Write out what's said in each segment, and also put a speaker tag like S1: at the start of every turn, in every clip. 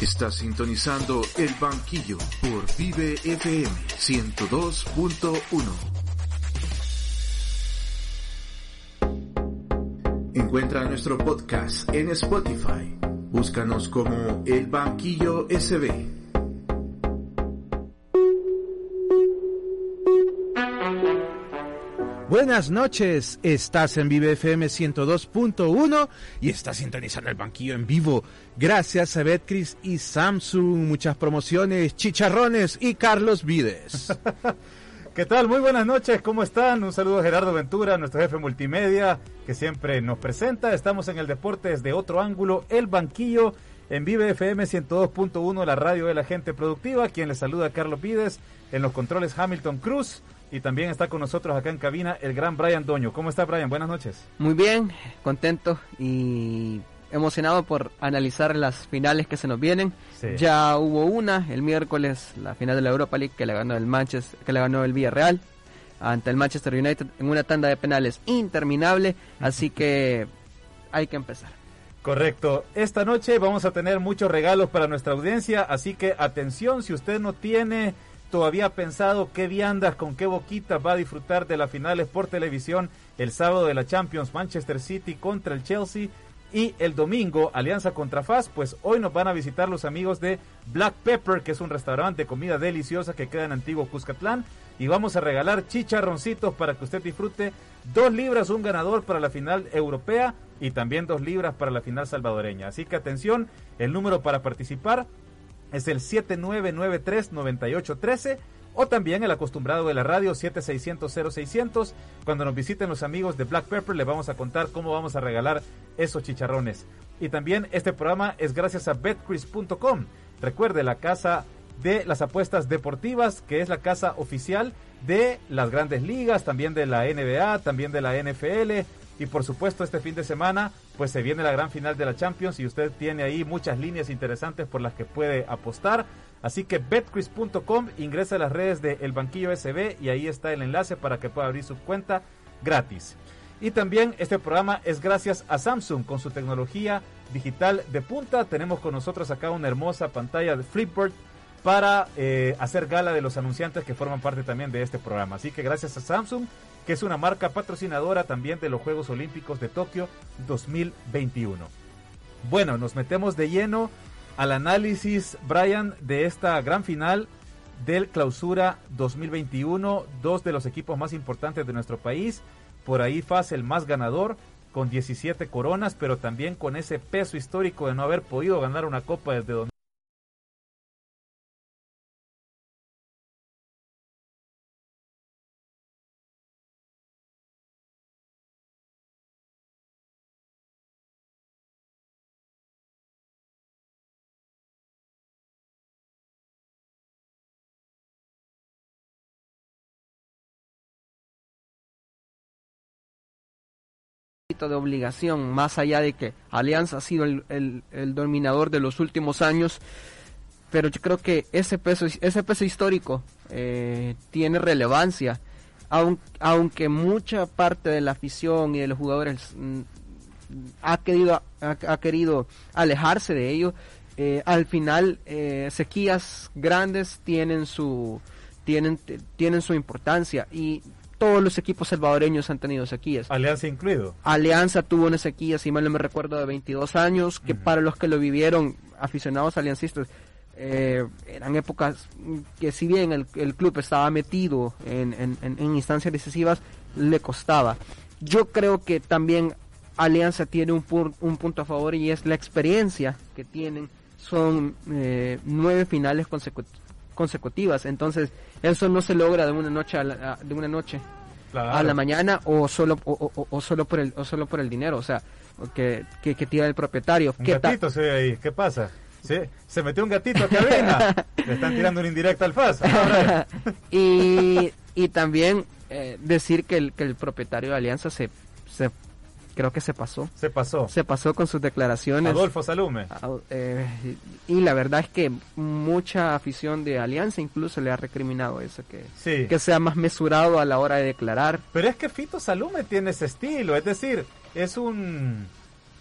S1: Está sintonizando El Banquillo por Vive FM 102.1. Encuentra nuestro podcast en Spotify. Búscanos como El Banquillo SB.
S2: Buenas noches, estás en Vive FM 102.1 y estás sintonizando el banquillo en vivo. Gracias a Betcris y Samsung, muchas promociones, chicharrones y Carlos Vides.
S3: ¿Qué tal? Muy buenas noches, ¿cómo están? Un saludo a Gerardo Ventura, nuestro jefe multimedia, que siempre nos presenta. Estamos en el deporte desde otro ángulo, el banquillo en Vive FM 102.1, la radio de la gente productiva. Quien les saluda, Carlos Vides, en los controles Hamilton Cruz. Y también está con nosotros acá en cabina el gran Brian Doño. ¿Cómo está Brian? Buenas noches.
S4: Muy bien, contento y emocionado por analizar las finales que se nos vienen.
S3: Sí.
S4: Ya hubo una el miércoles, la final de la Europa League que le ganó el Manchester, que le ganó el Villarreal ante el Manchester United en una tanda de penales interminable, así que hay que empezar.
S3: Correcto. Esta noche vamos a tener muchos regalos para nuestra audiencia, así que atención, si usted no tiene todavía pensado qué viandas, con qué boquitas va a disfrutar de las finales por televisión el sábado de la Champions Manchester City contra el Chelsea y el domingo Alianza contra FAS, pues hoy nos van a visitar los amigos de Black Pepper, que es un restaurante de comida deliciosa que queda en Antiguo Cuscatlán y vamos a regalar chicharroncitos para que usted disfrute dos libras, un ganador para la final europea y también dos libras para la final salvadoreña. Así que atención, el número para participar es el 7993-9813 o también el acostumbrado de la radio 7600-0600. Cuando nos visiten los amigos de Black Pepper les vamos a contar cómo vamos a regalar esos chicharrones. Y también este programa es gracias a betcris.com. Recuerde la casa de las apuestas deportivas, que es la casa oficial de las grandes ligas, también de la NBA, también de la NFL. Y por supuesto este fin de semana pues se viene la gran final de la Champions y usted tiene ahí muchas líneas interesantes por las que puede apostar. Así que betcris.com ingresa a las redes de El Banquillo SB y ahí está el enlace para que pueda abrir su cuenta gratis. Y también este programa es gracias a Samsung con su tecnología digital de punta. Tenemos con nosotros acá una hermosa pantalla de Flipboard para eh, hacer gala de los anunciantes que forman parte también de este programa. Así que gracias a Samsung, que es una marca patrocinadora también de los Juegos Olímpicos de Tokio 2021. Bueno, nos metemos de lleno al análisis, Brian, de esta gran final del Clausura 2021. Dos de los equipos más importantes de nuestro país. Por ahí FAS el más ganador con 17 coronas, pero también con ese peso histórico de no haber podido ganar una copa desde 2000.
S4: de obligación, más allá de que Alianza ha sido el, el, dominador de los últimos años, pero yo creo que ese peso, ese peso histórico eh, tiene relevancia, aun, aunque mucha parte de la afición y de los jugadores mm, ha, querido, ha, querido alejarse de ello, eh, al final eh, sequías grandes tienen su, tienen, tienen su importancia y todos los equipos salvadoreños han tenido sequías.
S3: Alianza incluido.
S4: Alianza tuvo una sequía, si mal no me recuerdo, de 22 años, que uh -huh. para los que lo vivieron, aficionados aliancistas, eh, eran épocas que si bien el, el club estaba metido en, en, en, instancias decisivas, le costaba. Yo creo que también Alianza tiene un, un punto a favor y es la experiencia que tienen. Son eh, nueve finales consecutivas. Entonces, eso no se logra de una noche a la, de una noche claro. a la mañana o solo o, o, o, solo por el o solo por el dinero, o sea, que, que, que tira el propietario.
S3: Un
S4: ¿Qué
S3: gatito se ve ahí, ¿qué pasa? Sí, se metió un gatito a cabina. Le están tirando una indirecta al FAS.
S4: Y, y también eh, decir que el, que el propietario de Alianza se, se creo que se pasó.
S3: Se pasó.
S4: Se pasó con sus declaraciones.
S3: Adolfo Salume.
S4: Eh, y la verdad es que mucha afición de Alianza incluso le ha recriminado eso, que, que sea más mesurado a la hora de declarar.
S3: Pero es que Fito Salume tiene ese estilo, es decir, es un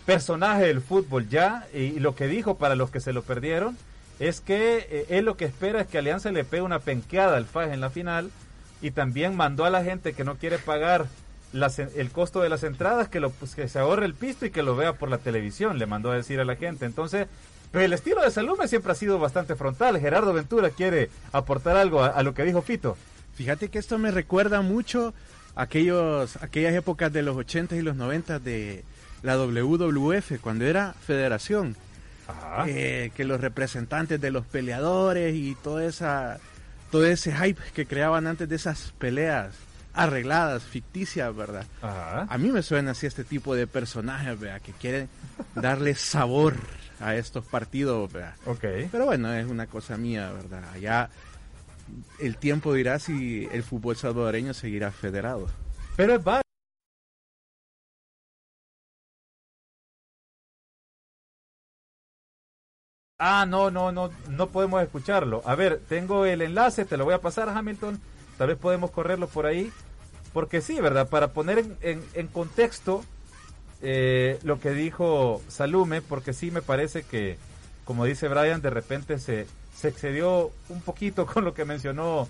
S3: personaje del fútbol ya, y, lo que dijo para los que se lo perdieron, es que eh, él lo que espera es que Alianza le pegue una penqueada al FAJ en la final y también mandó a la gente que no quiere pagar el costo de las entradas, que, lo, pues, que se ahorre el pisto y que lo vea por la televisión, le mandó a decir a la gente. Entonces, pero el estilo de Salume siempre ha sido bastante frontal. Gerardo Ventura quiere aportar algo a, lo que dijo Fito.
S2: Fíjate que esto me recuerda mucho a aquellos, aquellas épocas de los 80 y los 90 de la WWF, cuando era federación. Eh, que los representantes de los peleadores y toda esa todo ese hype que creaban antes de esas peleas arregladas, ficticias, ¿verdad? A mí me suena así este tipo de personajes, ¿verdad? Que quieren darle sabor a estos partidos, ¿verdad?
S3: Ok.
S2: Pero bueno, es una cosa mía, ¿verdad? Ya el tiempo dirá si el fútbol salvadoreño seguirá federado.
S3: Pero es Ah, no, no, no, no podemos escucharlo. A ver, tengo el enlace, te lo voy a pasar, Hamilton. Tal vez podemos correrlo por ahí. Porque sí, ¿verdad? Para poner en, contexto eh, lo que dijo Salume, porque sí me parece que, como dice Brian, de repente se, excedió un poquito con lo que mencionó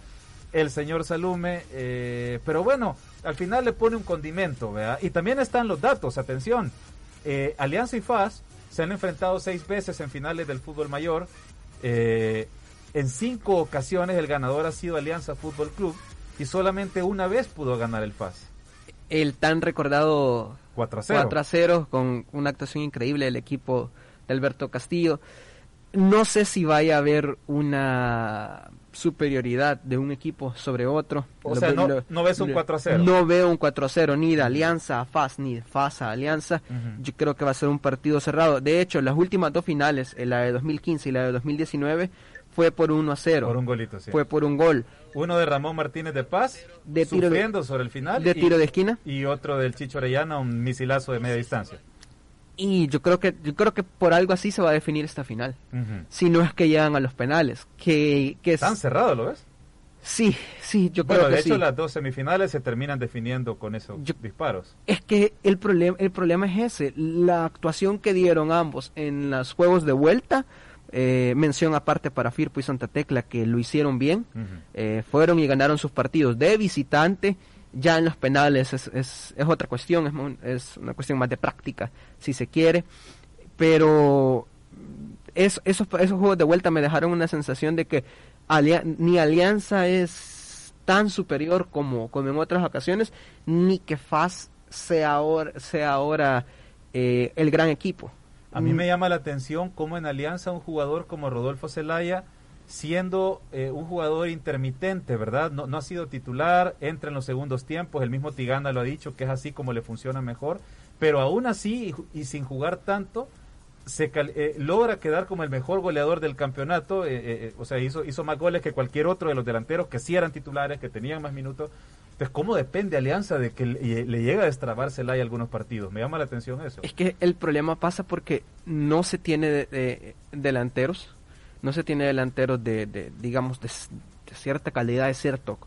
S3: el señor Salume. Eh, pero bueno, al final le pone un condimento, ¿verdad? Y también están los datos, atención. Eh, Alianza y FAS se han enfrentado seis veces en finales del fútbol mayor. Eh, en cinco ocasiones el ganador ha sido Alianza Fútbol Club y solamente una vez pudo ganar el FAS.
S4: El tan recordado
S3: 4 0.
S4: 4 0 con una actuación increíble del equipo de Alberto Castillo. No sé si vaya a haber una superioridad de un equipo sobre otro.
S3: O sea, no, ves un 4 a 0.
S4: No veo un 4 a 0 ni de Alianza a FAS ni de FAS a Alianza. Yo creo que va a ser un partido cerrado. De hecho, las últimas dos finales, la de 2015 y la de 2019, fue por 1 a 0.
S3: Por un golito, sí.
S4: Fue por un gol.
S3: Uno de Ramón Martínez de Paz,
S4: de tiro
S3: sufriendo sobre el final.
S4: De tiro de esquina.
S3: Y otro del Chicho Arellana, un misilazo de media distancia.
S4: Y yo creo que yo creo que por algo así se va a definir esta final. Si no es que llegan a los penales. Que, que
S3: Están cerrados, ¿lo ves?
S4: Sí, sí, yo creo que
S3: de hecho las dos semifinales se terminan definiendo con esos disparos.
S4: Es que el problema el problema es ese, la actuación que dieron ambos en los juegos de vuelta, eh, mención aparte para Firpo y Santa Tecla que lo hicieron bien, eh, fueron y ganaron sus partidos de visitante ya en los penales es, es, es otra cuestión, es, es, una cuestión más de práctica, si se quiere. Pero esos, esos juegos de vuelta me dejaron una sensación de que ni Alianza es tan superior como, como en otras ocasiones, ni que FAS sea ahora, sea ahora eh, el gran equipo.
S3: A mí me llama la atención cómo en Alianza un jugador como Rodolfo Zelaya siendo eh, un jugador intermitente, ¿verdad? No, no, ha sido titular, entra en los segundos tiempos, el mismo Tigana lo ha dicho, que es así como le funciona mejor, pero aún así y, sin jugar tanto, se eh, logra quedar como el mejor goleador del campeonato, eh, o sea, hizo, hizo más goles que cualquier otro de los delanteros que sí eran titulares, que tenían más minutos. Entonces, ¿cómo depende Alianza de que le, llega a destrabarse hay algunos partidos? Me llama la atención eso.
S4: Es que el problema pasa porque no se tiene delanteros no se tiene delanteros de, digamos, de, cierta calidad, es cierto.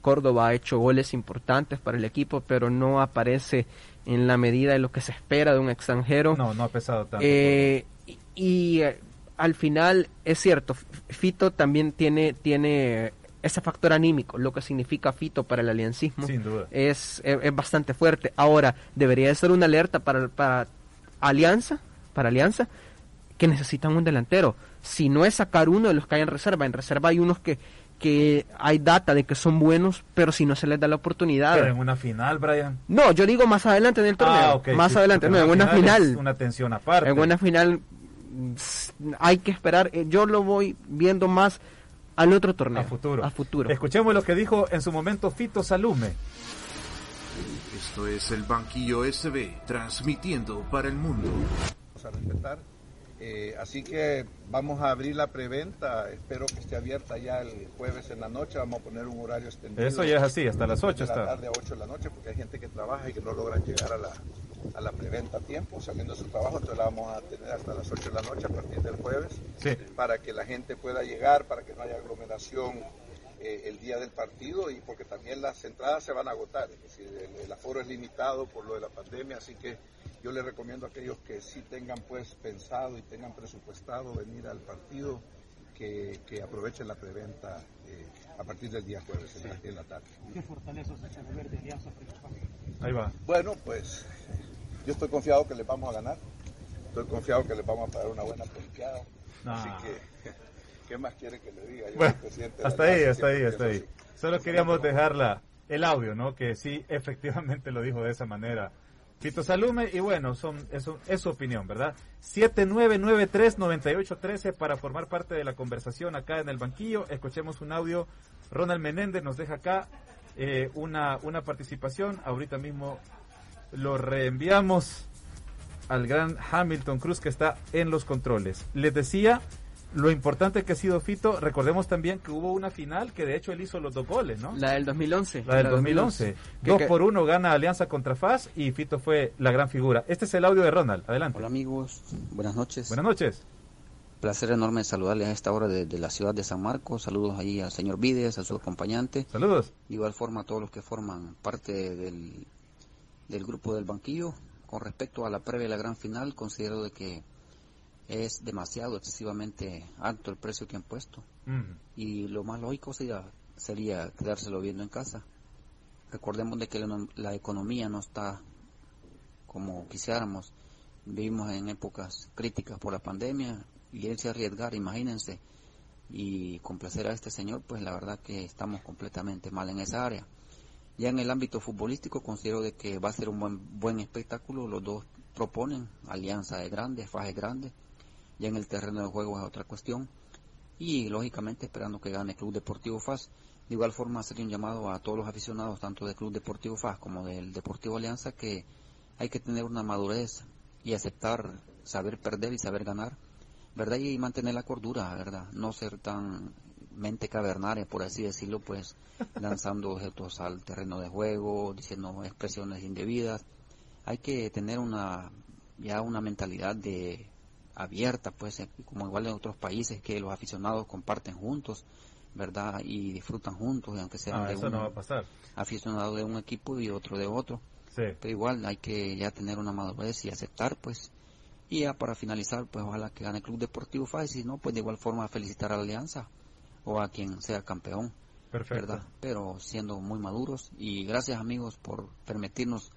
S4: Córdoba ha hecho goles importantes para el equipo, pero no aparece en la medida de lo que se espera de un extranjero.
S3: No, no ha pesado tanto.
S4: Eh, y, eh, al final es cierto, Fito también tiene, tiene ese factor anímico, lo que significa Fito para el aliancismo.
S3: Sin duda.
S4: Es, es, bastante fuerte. Ahora, debería de ser una alerta para, para Alianza, para Alianza, que necesitan un delantero. Si no es sacar uno de los que hay en reserva, en reserva hay unos que, que hay data de que son buenos, pero si no se les da la oportunidad.
S3: Pero en una final, Brian.
S4: No, yo digo más adelante en el torneo. Ah, más adelante, no, en una final.
S3: Una tensión aparte.
S4: En una final hay que esperar. Eh, yo lo voy viendo más al otro torneo.
S3: A futuro.
S4: A futuro.
S3: Escuchemos lo que dijo en su momento Fito Salume.
S1: Esto es el Banquillo SB, transmitiendo para el mundo.
S5: a respetar Eh, así que vamos a abrir la preventa, espero que esté abierta ya el jueves en la noche, vamos a poner un horario extendido.
S3: Eso ya es así, hasta las 8
S5: de la
S3: está.
S5: tarde a 8 de la noche, porque hay gente que trabaja y que no logran llegar a la, a la preventa a tiempo, saliendo de su trabajo, entonces la vamos a tener hasta las 8 de la noche a partir del jueves,
S3: Sí.
S5: para que la gente pueda llegar, para que no haya aglomeración eh, el día del partido y porque también las entradas se van a agotar, es decir, el, el aforo es limitado por lo de la pandemia, así que yo les recomiendo a aquellos que sí tengan pues pensado y tengan presupuestado venir al partido, que, que aprovechen la preventa eh, a partir del día jueves en, la, en la tarde.
S3: Ahí va.
S5: Bueno, pues yo estoy confiado que les vamos a ganar, estoy confiado que les vamos a pagar una buena policiada,
S3: No.
S5: así que ¿qué más quiere que le diga? Yo
S3: Bueno, hasta ahí, hasta ahí, hasta ahí.
S5: así.
S3: Solo queríamos dejarla el audio, ¿no? Que sí, efectivamente lo dijo de esa manera. Tito Salume, y bueno, son, es, su- es su opinión, ¿verdad? 7993-9813 para formar parte de la conversación acá en el banquillo. Escuchemos un audio. Ronald Menéndez nos deja acá eh, una, una participación. Ahorita mismo lo reenviamos al gran Hamilton Cruz que está en los controles. Les decía lo importante que ha sido Fito. Recordemos también que hubo una final que de hecho él hizo los dos goles, ¿no?
S4: La del 2011.
S3: La del 2011.
S4: Que-
S3: Dos
S4: que-
S3: por uno gana Alianza contra FAS y Fito fue la gran figura. Este es el audio de Ronald. Adelante.
S6: Hola amigos, buenas noches.
S3: Buenas noches.
S6: Placer enorme saludarles a esta hora de, de la ciudad de San Marcos. Saludos ahí al señor Vides, a su acompañante.
S3: Saludos.
S6: De igual forma a todos los que forman parte del, del grupo del banquillo. Con respecto a la previa de la gran final, considero de que es demasiado, excesivamente alto el precio que han puesto. Y lo más lógico sería, sería quedárselo viendo en casa. Recordemos de que la, la economía no está como quisiéramos. Vivimos en épocas críticas por la pandemia y irse a arriesgar, imagínense, y complacer a este señor, pues la verdad que estamos completamente mal en esa área. Ya en el ámbito futbolístico considero de que va a ser un buen, buen espectáculo. Los dos proponen, alianza de grande, faje grande. Ya en el terreno de juego es otra cuestión y lógicamente esperando que gane Club Deportivo FAS. De igual forma hacer un llamado a todos los aficionados, tanto del Club Deportivo FAS como del Deportivo Alianza, que hay que tener una madurez y aceptar saber perder y saber ganar, ¿verdad? Y mantener la cordura, ¿verdad? No ser tan mente cavernaria, por así decirlo, pues lanzando objetos al terreno de juego, diciendo expresiones indebidas. Hay que tener una ya una mentalidad de abierta, pues, eh, como igual en otros países que los aficionados comparten juntos, ¿verdad? Y disfrutan juntos, aunque sean
S3: Ah,
S6: de un
S3: no
S6: aficionado de un equipo y otro de otro.
S3: Sí.
S6: Pero igual hay que ya tener una madurez y aceptar, pues. Y ya para finalizar, pues ojalá que gane el Club Deportivo FAS, y si no, pues de igual forma felicitar a la Alianza o a quien sea campeón,
S3: Perfecto.
S6: ¿verdad? Pero siendo muy maduros. Y gracias amigos por permitirnos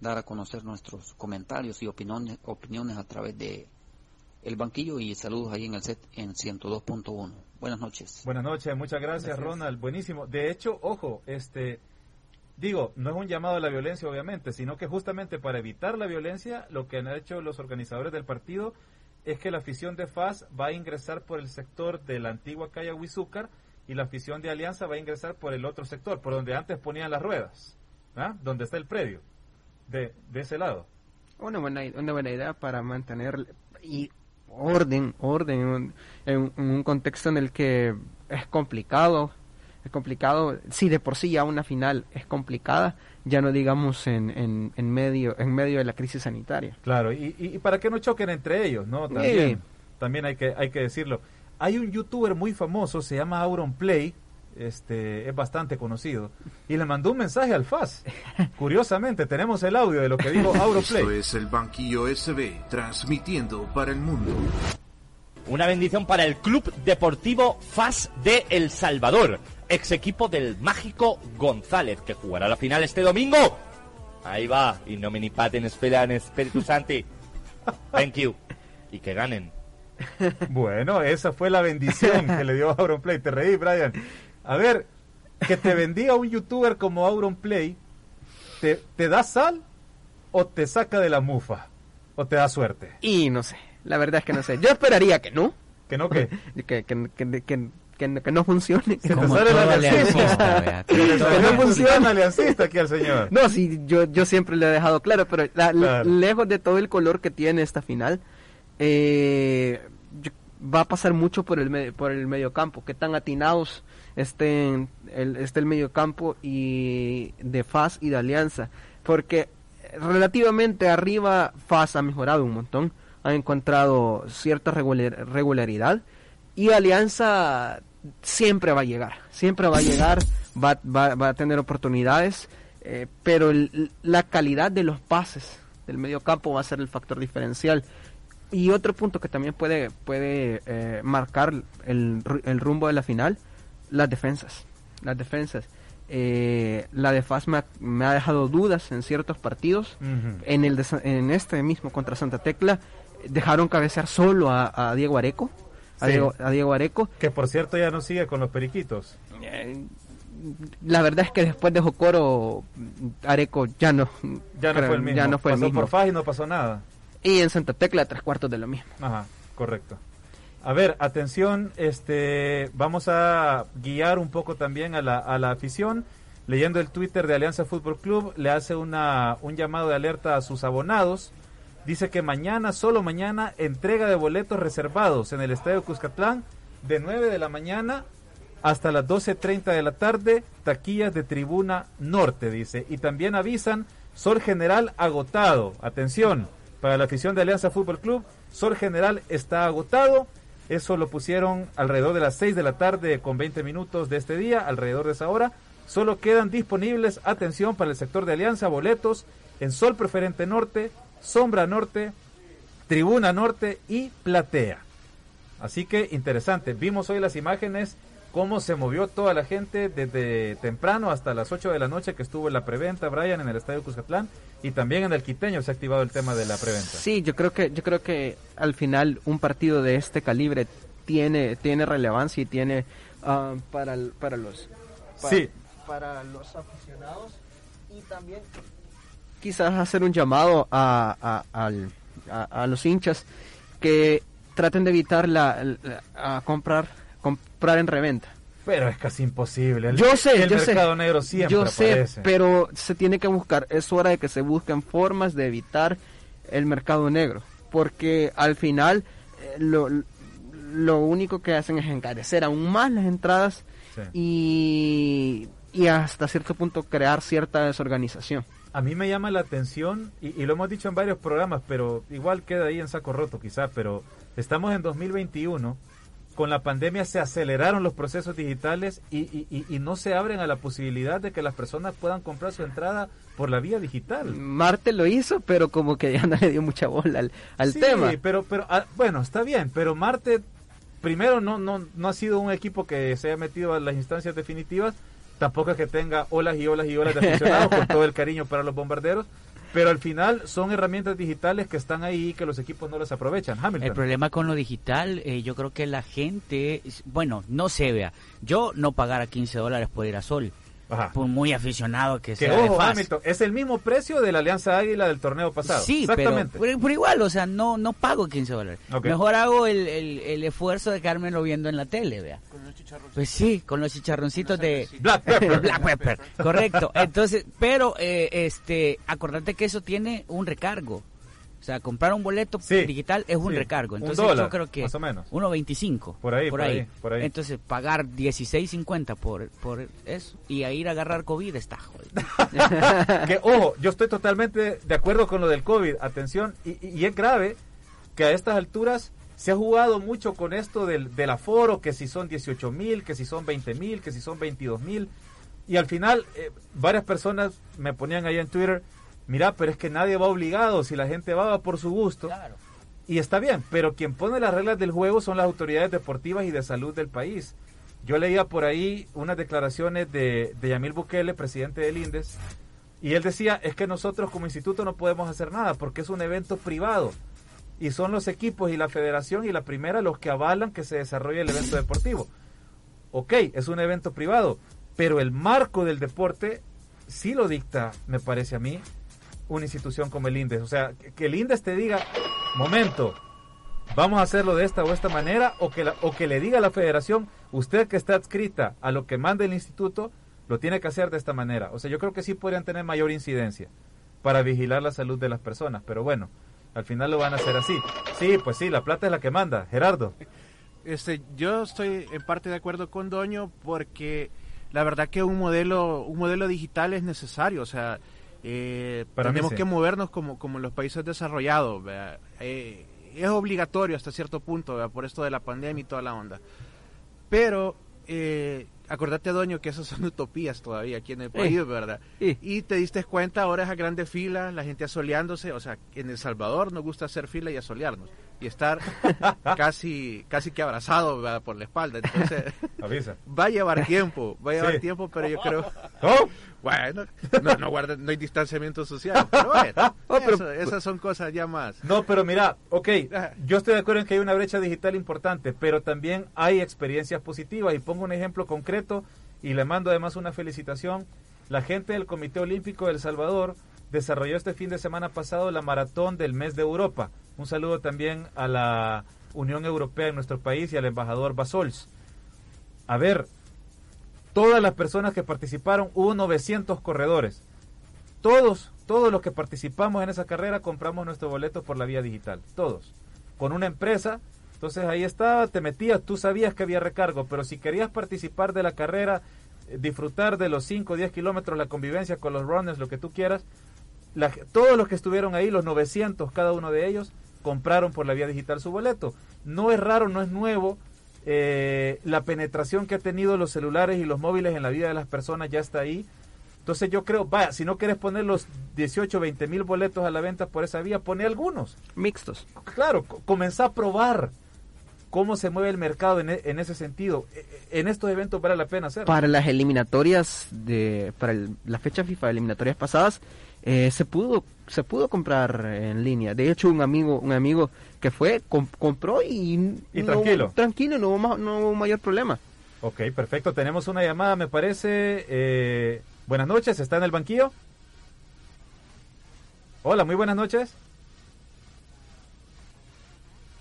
S6: dar a conocer nuestros comentarios y opiniones, opiniones a través de el banquillo y saludos ahí en el set en 102.1. Buenas noches.
S3: Buenas noches, muchas gracias, Ronald. Buenísimo. De hecho, ojo, este digo, no es un llamado a la violencia obviamente, sino que justamente para evitar la violencia, lo que han hecho los organizadores del partido es que la afición de FAS va a ingresar por el sector de la antigua calle Huizúcar y la afición de Alianza va a ingresar por el otro sector, por donde antes ponían las ruedas, ¿ah? donde está el predio, de, de ese lado.
S4: Una buena, una buena idea para mantener y orden, orden en un, en, en un contexto en el que es complicado, es complicado, si de por sí ya una final es complicada, ya no digamos en, en, en medio en medio de la crisis sanitaria.
S3: Claro, y, y, y para que no choquen entre ellos, ¿no? También, también hay que hay que decirlo. Hay un youtuber muy famoso, se llama Auron Play, este es bastante conocido, y le mandó un mensaje al FAS. Curiosamente, tenemos el audio de lo que dijo Auron Play.
S1: Esto es el Banquillo SB, transmitiendo para el mundo.
S7: Una bendición para el Club Deportivo FAS de El Salvador, ex equipo del mágico González, que jugará la final este domingo. Ahí va, y no me paten esperan Espíritu Santi. Thank you. Y que ganen.
S3: Bueno, esa fue la bendición que le dio Auron Play. Te reí, Brian. A ver, que te bendiga un youtuber como Auron Play, ¿te, ¿te da sal o te saca de la mufa? ¿O te da suerte?
S4: Y no sé, la verdad es que no sé. Yo esperaría que no.
S3: ¿Que no qué?
S4: que, que, que, que, que, que no funcione.
S3: Se te sale el aliancista.
S4: que no funcione.
S3: aliancista aquí al señor.
S4: No, sí, yo, yo siempre le he dejado claro, pero la,
S3: Claro.
S4: lejos de todo el color que tiene esta final, eh, va a pasar mucho por el, por el medio campo. Qué tan atinados estén el, esté el medio campo y de FAS y de Alianza. Porque relativamente arriba FAS ha mejorado un montón. Ha encontrado cierta regularidad. Y Alianza siempre va a llegar. Siempre va a llegar. Va, va, a tener oportunidades. Eh, pero la calidad de los pases del medio campo va a ser el factor diferencial. Y otro punto que también puede, puede eh, marcar el, el, rumbo de la final, las defensas. Las defensas. Eh, la de FAS me ha, dejado dudas en ciertos partidos. en, el en este mismo contra Santa Tecla dejaron cabecear solo a, Diego Areco. A, Diego, Areco.
S3: Que por cierto ya no sigue con los periquitos.
S4: Eh, la verdad es que después de Jocoro, Areco ya no,
S3: ya no fue el mismo.
S4: Ya no fue
S3: pasó
S4: el mismo.
S3: por FAS y no pasó nada.
S4: Y en Santa Tecla tres cuartos de lo mismo.
S3: Ajá, correcto. A ver, atención, este, vamos a guiar un poco también a la, a la afición. Leyendo el Twitter de Alianza Fútbol Club, le hace una, un llamado de alerta a sus abonados. Dice que mañana, solo mañana, entrega de boletos reservados en el Estadio Cuscatlán de 9 de la mañana hasta las 12.30 de la tarde, taquillas de tribuna norte, dice. Y también avisan, Sol General agotado. Atención, para la afición de Alianza Fútbol Club, Sol General está agotado. Eso lo pusieron alrededor de las 6 de la tarde con 20 minutos de este día, alrededor de esa hora. Solo quedan disponibles, atención, para el sector de Alianza, boletos en Sol Preferente Norte, Sombra Norte, Tribuna Norte y Platea. Así que interesante. Vimos hoy las imágenes cómo se movió toda la gente desde temprano hasta las 8 de la noche que estuvo en la preventa, Brian, en el Estadio Cuscatlán y también en el Quiteño se ha activado el tema de la preventa.
S4: Sí, yo creo que yo creo que al final un partido de este calibre tiene tiene relevancia y tiene ah, para para los
S3: sí.
S4: para los aficionados y también quizás hacer un llamado a, a, los hinchas que traten de evitar la, a comprar comprar en reventa.
S3: Pero es casi imposible.
S4: yo sé,
S3: el
S4: yo
S3: mercado
S4: sé,
S3: negro siempre
S4: Yo sé, pero se tiene que buscar, es hora de que se busquen formas de evitar el mercado negro, porque al final eh, lo, lo único que hacen es encarecer aún más las entradas y, y hasta cierto punto crear cierta desorganización.
S3: A mí me llama la atención, y, y, lo hemos dicho en varios programas, pero igual queda ahí en saco roto quizás, pero estamos en 2021 con la pandemia se aceleraron los procesos digitales y, no se abren a la posibilidad de que las personas puedan comprar su entrada por la vía digital.
S4: Marte lo hizo, pero como que ya no le dio mucha bola al, al
S3: sí,
S4: tema.
S3: pero, pero ah, bueno, está bien, pero Marte primero no, no, no ha sido un equipo que se haya metido a las instancias definitivas, tampoco es que tenga olas y olas y olas de aficionados con todo el cariño para los bombarderos, pero al final son herramientas digitales que están ahí y que los equipos no las aprovechan.
S8: El problema con lo digital, eh, yo creo que la gente, bueno, no se vea. Yo no pagara 15 dólares por ir a Sol. Por muy aficionado que, sea.
S3: Ojo, Hamilton, es el mismo precio de la Alianza Águila del torneo pasado.
S8: Sí, Exactamente. Pero, igual, o sea, no no pago 15 dólares. Mejor hago el, el, esfuerzo de quedármelo viendo en la tele, vea. Con los Pues sí, con los chicharroncitos de
S3: Black Pepper.
S8: Black Pepper, correcto. Entonces, pero eh, este, acordate que eso tiene un recargo. O sea, comprar un boleto digital es un recargo. Entonces yo creo que
S3: más o menos.
S8: 1.25.
S3: Por ahí, por, ahí, por ahí.
S8: Entonces pagar 16.50 por por eso y a ir a agarrar COVID está jodido.
S3: que ojo, yo estoy totalmente de acuerdo con lo del COVID. Atención, y, es grave que a estas alturas se ha jugado mucho con esto del, del aforo, que si son 18 mil, que si son 20 mil, que si son 22 mil. Y al final, eh, varias personas me ponían ahí en Twitter, mira, pero es que nadie va obligado, si la gente va, va por su gusto. Y está bien, pero quien pone las reglas del juego son las autoridades deportivas y de salud del país. Yo leía por ahí unas declaraciones de, de Yamil Bukele, presidente del INDES, y él decía, es que nosotros como instituto no podemos hacer nada porque es un evento privado. Y son los equipos y la federación y la primera los que avalan que se desarrolle el evento deportivo. Ok, es un evento privado, pero el marco del deporte sí lo dicta, me parece a mí, una institución como el INDES. O sea, que el INDES te diga, momento, vamos a hacerlo de esta o esta manera, o que, o que le diga a la federación, usted que está adscrita a lo que manda el instituto, lo tiene que hacer de esta manera. O sea, yo creo que sí podrían tener mayor incidencia para vigilar la salud de las personas. Pero bueno, Al final lo van a hacer así. Sí, pues sí, la plata es la que manda. Gerardo.
S2: Este, yo estoy en parte de acuerdo con Doño porque la verdad que un modelo, un modelo digital es necesario. O sea, eh, tenemos que movernos como, como los países desarrollados. Eh, es obligatorio hasta cierto punto, por esto de la pandemia y toda la onda. Pero eh, acordate, Doño, que esas son utopías todavía aquí en el país, ¿verdad? Y te diste cuenta, ahora es a grande fila, la gente asoleándose, o sea, en El Salvador nos gusta hacer fila y asolearnos, y estar casi casi que abrazado por la espalda, entonces va a llevar tiempo, va a llevar tiempo, pero yo creo... Bueno, no, no, no hay distanciamiento social, pero bueno, esas son cosas ya más.
S3: No, pero mira, ok, yo estoy de acuerdo en que hay una brecha digital importante, pero también hay experiencias positivas. Y pongo un ejemplo concreto y le mando además una felicitación. La gente del Comité Olímpico de El Salvador desarrolló este fin de semana pasado la maratón del mes de Europa. Un saludo también a la Unión Europea en nuestro país y al embajador Basols. A ver, todas las personas que participaron, hubo 900 corredores. Todos, todos los que participamos en esa carrera compramos nuestro boleto por la vía digital. Todos. Con una empresa. Entonces ahí estaba, te metías, tú sabías que había recargo, pero si querías participar de la carrera, eh, disfrutar de los 5 o 10 kilómetros, la convivencia con los runners, lo que tú quieras, todos los que estuvieron ahí, los 900, cada uno de ellos, compraron por la vía digital su boleto. No es raro, no es nuevo eh, la penetración que ha tenido los celulares y los móviles en la vida de las personas ya está ahí. Entonces yo creo, vaya, si no quieres poner los 18, 20 mil boletos a la venta por esa vía, pone algunos.
S4: Mixtos.
S3: Claro, comenzá a probar cómo se mueve el mercado en, e, ese sentido. E, e, en estos eventos vale la pena hacerlo.
S4: Para las eliminatorias, de para la fecha FIFA, eliminatorias pasadas, eh, se pudo se pudo comprar en línea. De hecho, un amigo un amigo que fue compró y,
S3: tranquilo
S4: tranquilo no hubo, no hubo mayor problema.
S3: Ok, perfecto. Tenemos una llamada, me parece. Eh, buenas noches, ¿está en el banquillo? Hola, muy buenas noches.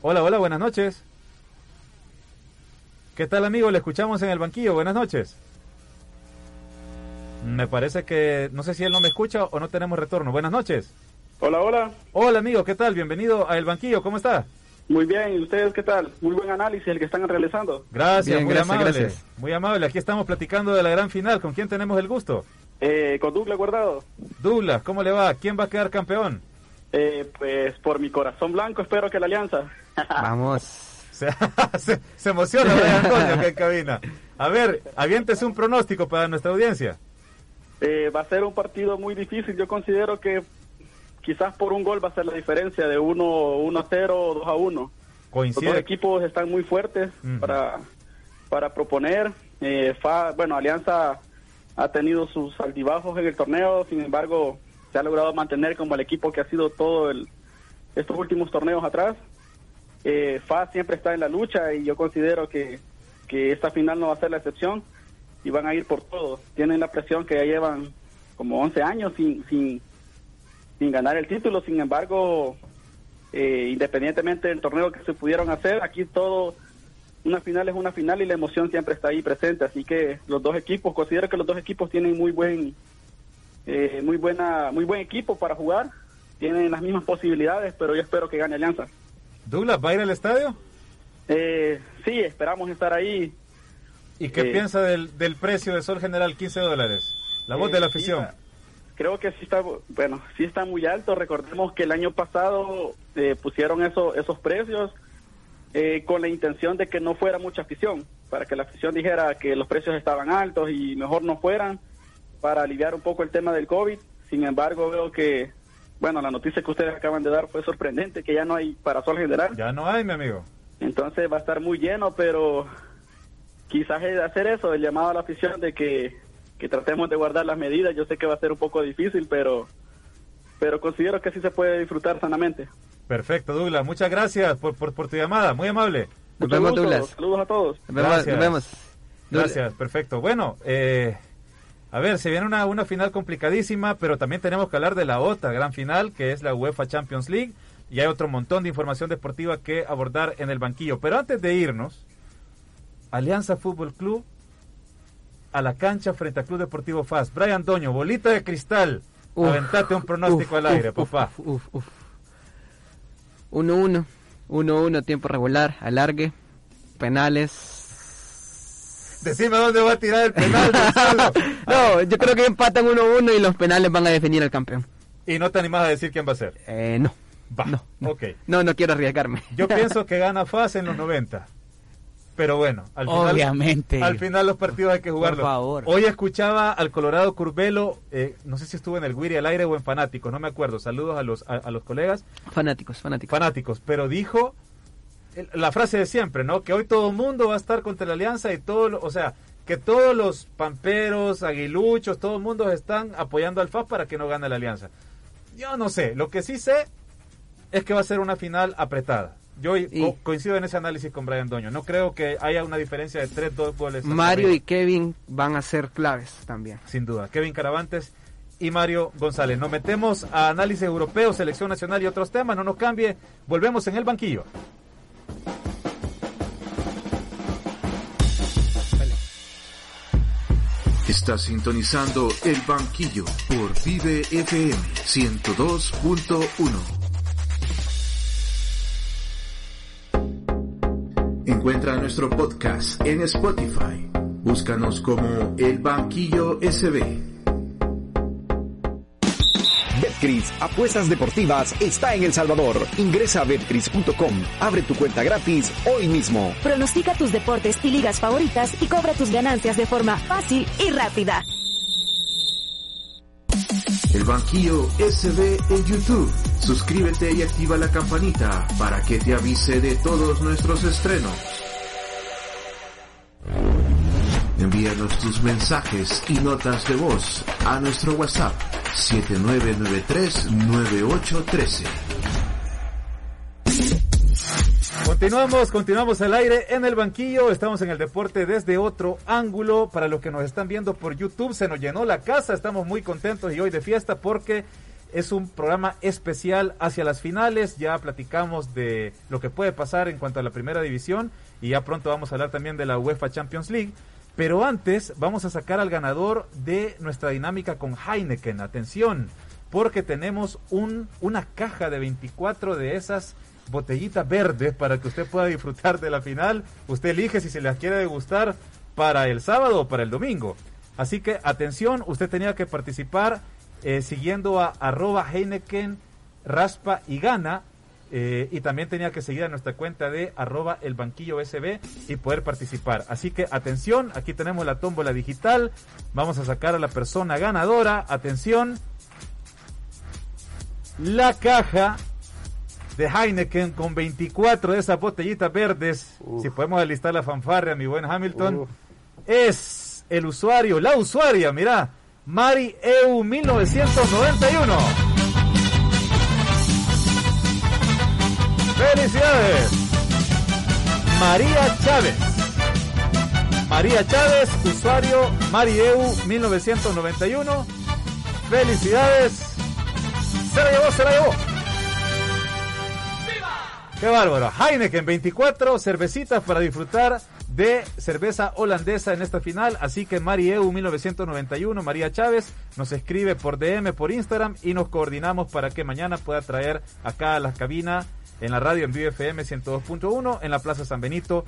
S3: Hola, hola, buenas noches. ¿Qué tal, amigo? Le escuchamos en el banquillo. Buenas noches. Me parece que no sé si él no me escucha o no tenemos retorno. Buenas noches.
S9: Hola, hola.
S3: Hola, amigo, ¿qué tal? Bienvenido a El Banquillo, ¿cómo está?
S9: Muy bien, ¿y ustedes qué tal? Muy buen análisis el que están realizando.
S3: Gracias, muy amable. Muy amable, aquí estamos platicando de la gran final. ¿Con quién tenemos el gusto?
S9: Eh, con Douglas Guardado.
S3: Douglas, ¿cómo le va? ¿Quién va a quedar campeón?
S9: Eh, pues por mi corazón blanco espero que la Alianza.
S4: Vamos.
S3: se, se, emociona Antonio que en cabina. A ver, aviéntese un pronóstico para nuestra audiencia.
S9: Eh, va a ser un partido muy difícil. Yo considero que quizás por un gol va a ser la diferencia de 1 a 0 o 2 a 1. Los dos equipos están muy fuertes para, para proponer. Eh, bueno, Alianza ha tenido sus altibajos en el torneo, sin embargo, se ha logrado mantener como el equipo que ha sido todo el, estos últimos torneos atrás. Eh, FA siempre está en la lucha y yo considero que, que esta final no va a ser la excepción y van a ir por todo. Tienen la presión que ya llevan como 11 años sin, sin, sin ganar el título, sin embargo, eh, independientemente del torneo que se pudieron hacer, aquí todo, una final es una final y la emoción siempre está ahí presente, así que los dos equipos, considero que los dos equipos tienen muy buen, eh, muy buena, muy buen equipo para jugar, tienen las mismas posibilidades, pero yo espero que gane Alianza.
S3: Douglas, ¿va a ir al estadio?
S9: Eh, sí, esperamos estar ahí
S3: ¿Y qué eh, piensa del, del, precio de Sol General, 15 dólares? La voz de la eh, afición.
S9: creo que sí está, bueno, sí está muy alto. Recordemos que el año pasado eh, pusieron eso, esos precios con la intención de que no fuera mucha afición, para que la afición dijera que los precios estaban altos y mejor no fueran, para aliviar un poco el tema del COVID. Sin embargo, veo que, bueno, la noticia que ustedes acaban de dar fue sorprendente, que ya no hay para Sol General.
S3: Ya no hay, mi amigo.
S9: Entonces va a estar muy lleno, pero quizás hacer eso, el llamado a la afición de que, tratemos de guardar las medidas. Yo sé que va a ser un poco difícil, pero, pero considero que sí se puede disfrutar sanamente.
S3: Perfecto, Douglas. Muchas gracias por, por, tu llamada. Muy amable.
S4: Nos vemos, Douglas.
S9: Saludos a todos.
S3: Gracias. Nos vemos. Gracias, perfecto. Bueno, eh, a ver, se viene una, una final complicadísima, pero también tenemos que hablar de la otra gran final, que es la UEFA Champions League. Y hay otro montón de información deportiva que abordar en el banquillo. Pero antes de irnos, Alianza Fútbol Club a la cancha frente al Club Deportivo FAS. Brian Doño, bolita de cristal. Aventate un pronóstico al aire, papá.
S4: 1-1. 1-1, tiempo regular, alargue, penales.
S3: Decime dónde va a tirar el penal.
S4: no, yo creo que empatan 1-1 y los penales van a definir al campeón.
S3: ¿Y no te animas a decir quién va a ser?
S4: Eh, no.
S3: Va.
S4: No,
S3: no. Ok.
S4: No, no quiero arriesgarme.
S3: Yo pienso que gana FAS en los 90. Pero bueno,
S8: al final, Obviamente.
S3: al final los partidos hay que jugarlos.
S8: Por favor.
S3: Hoy escuchaba al Colorado Curvelo, eh, no sé si estuvo en el Wiri al aire o en Fanáticos, no me acuerdo. Saludos a los, a, los colegas.
S4: Fanáticos, fanáticos.
S3: Fanáticos, pero dijo la frase de siempre, ¿no? Que hoy todo el mundo va a estar contra la Alianza y todo, o sea, que todos los pamperos, aguiluchos, todo el mundo están apoyando al FAS para que no gane la Alianza. Yo no sé, lo que sí sé es que va a ser una final apretada. Yo coincido en ese análisis con Brian Doño. No creo que haya una diferencia de tres, dos goles.
S4: Mario y Kevin van a ser claves también.
S3: Sin duda. Kevin Caravantes y Mario González. Nos metemos a análisis europeo, selección nacional y otros temas. No nos cambie. Volvemos en el banquillo.
S1: Está sintonizando el banquillo por Vive FM 102.1. Encuentra nuestro podcast en Spotify. Búscanos como El Banquillo SB.
S10: Betcris, apuestas deportivas, está en El Salvador. Ingresa a betcris.com, abre tu cuenta gratis hoy mismo.
S11: Pronostica tus deportes y ligas favoritas y cobra tus ganancias de forma fácil y rápida.
S1: El Banquillo SB en YouTube. Suscríbete y activa la campanita para que te avise de todos nuestros estrenos. Envíanos tus mensajes y notas de voz a nuestro WhatsApp 7993-9813.
S3: Continuamos, continuamos al aire en el banquillo. Estamos en el deporte desde otro ángulo. Para los que nos están viendo por YouTube, se nos llenó la casa. Estamos muy contentos y hoy de fiesta porque es un programa especial hacia las finales. Ya platicamos de lo que puede pasar en cuanto a la primera división y ya pronto vamos a hablar también de la UEFA Champions League. Pero antes vamos a sacar al ganador de nuestra dinámica con Heineken. Atención, porque tenemos un, una caja de 24 de esas botellitas verdes para que usted pueda disfrutar de la final. Usted elige si se las quiere degustar para el sábado o para el domingo. Así que atención, usted tenía que participar eh, siguiendo a arroba Heineken raspa y gana eh, y también tenía que seguir a nuestra cuenta de arroba el banquillo SB y poder participar. Así que atención, aquí tenemos la tómbola digital. Vamos a sacar a la persona ganadora. Atención. La caja de Heineken con 24 de esas botellitas verdes. Si podemos alistar la fanfarria, mi buen Hamilton. Es el usuario, la usuaria, mira. Mari EU 1991. ¡Felicidades! María Chávez. María Chávez, usuario Marieu 1991. ¡Felicidades! Se la llevó, se la llevó. ¡Qué bárbaro! Heineken 24, cervecitas para disfrutar de cerveza holandesa en esta final. Así que Marieu 1991, María Chávez, nos escribe por DM, por Instagram y nos coordinamos para que mañana pueda traer acá a la cabina en la radio en Vivo FM 102.1 en la Plaza San Benito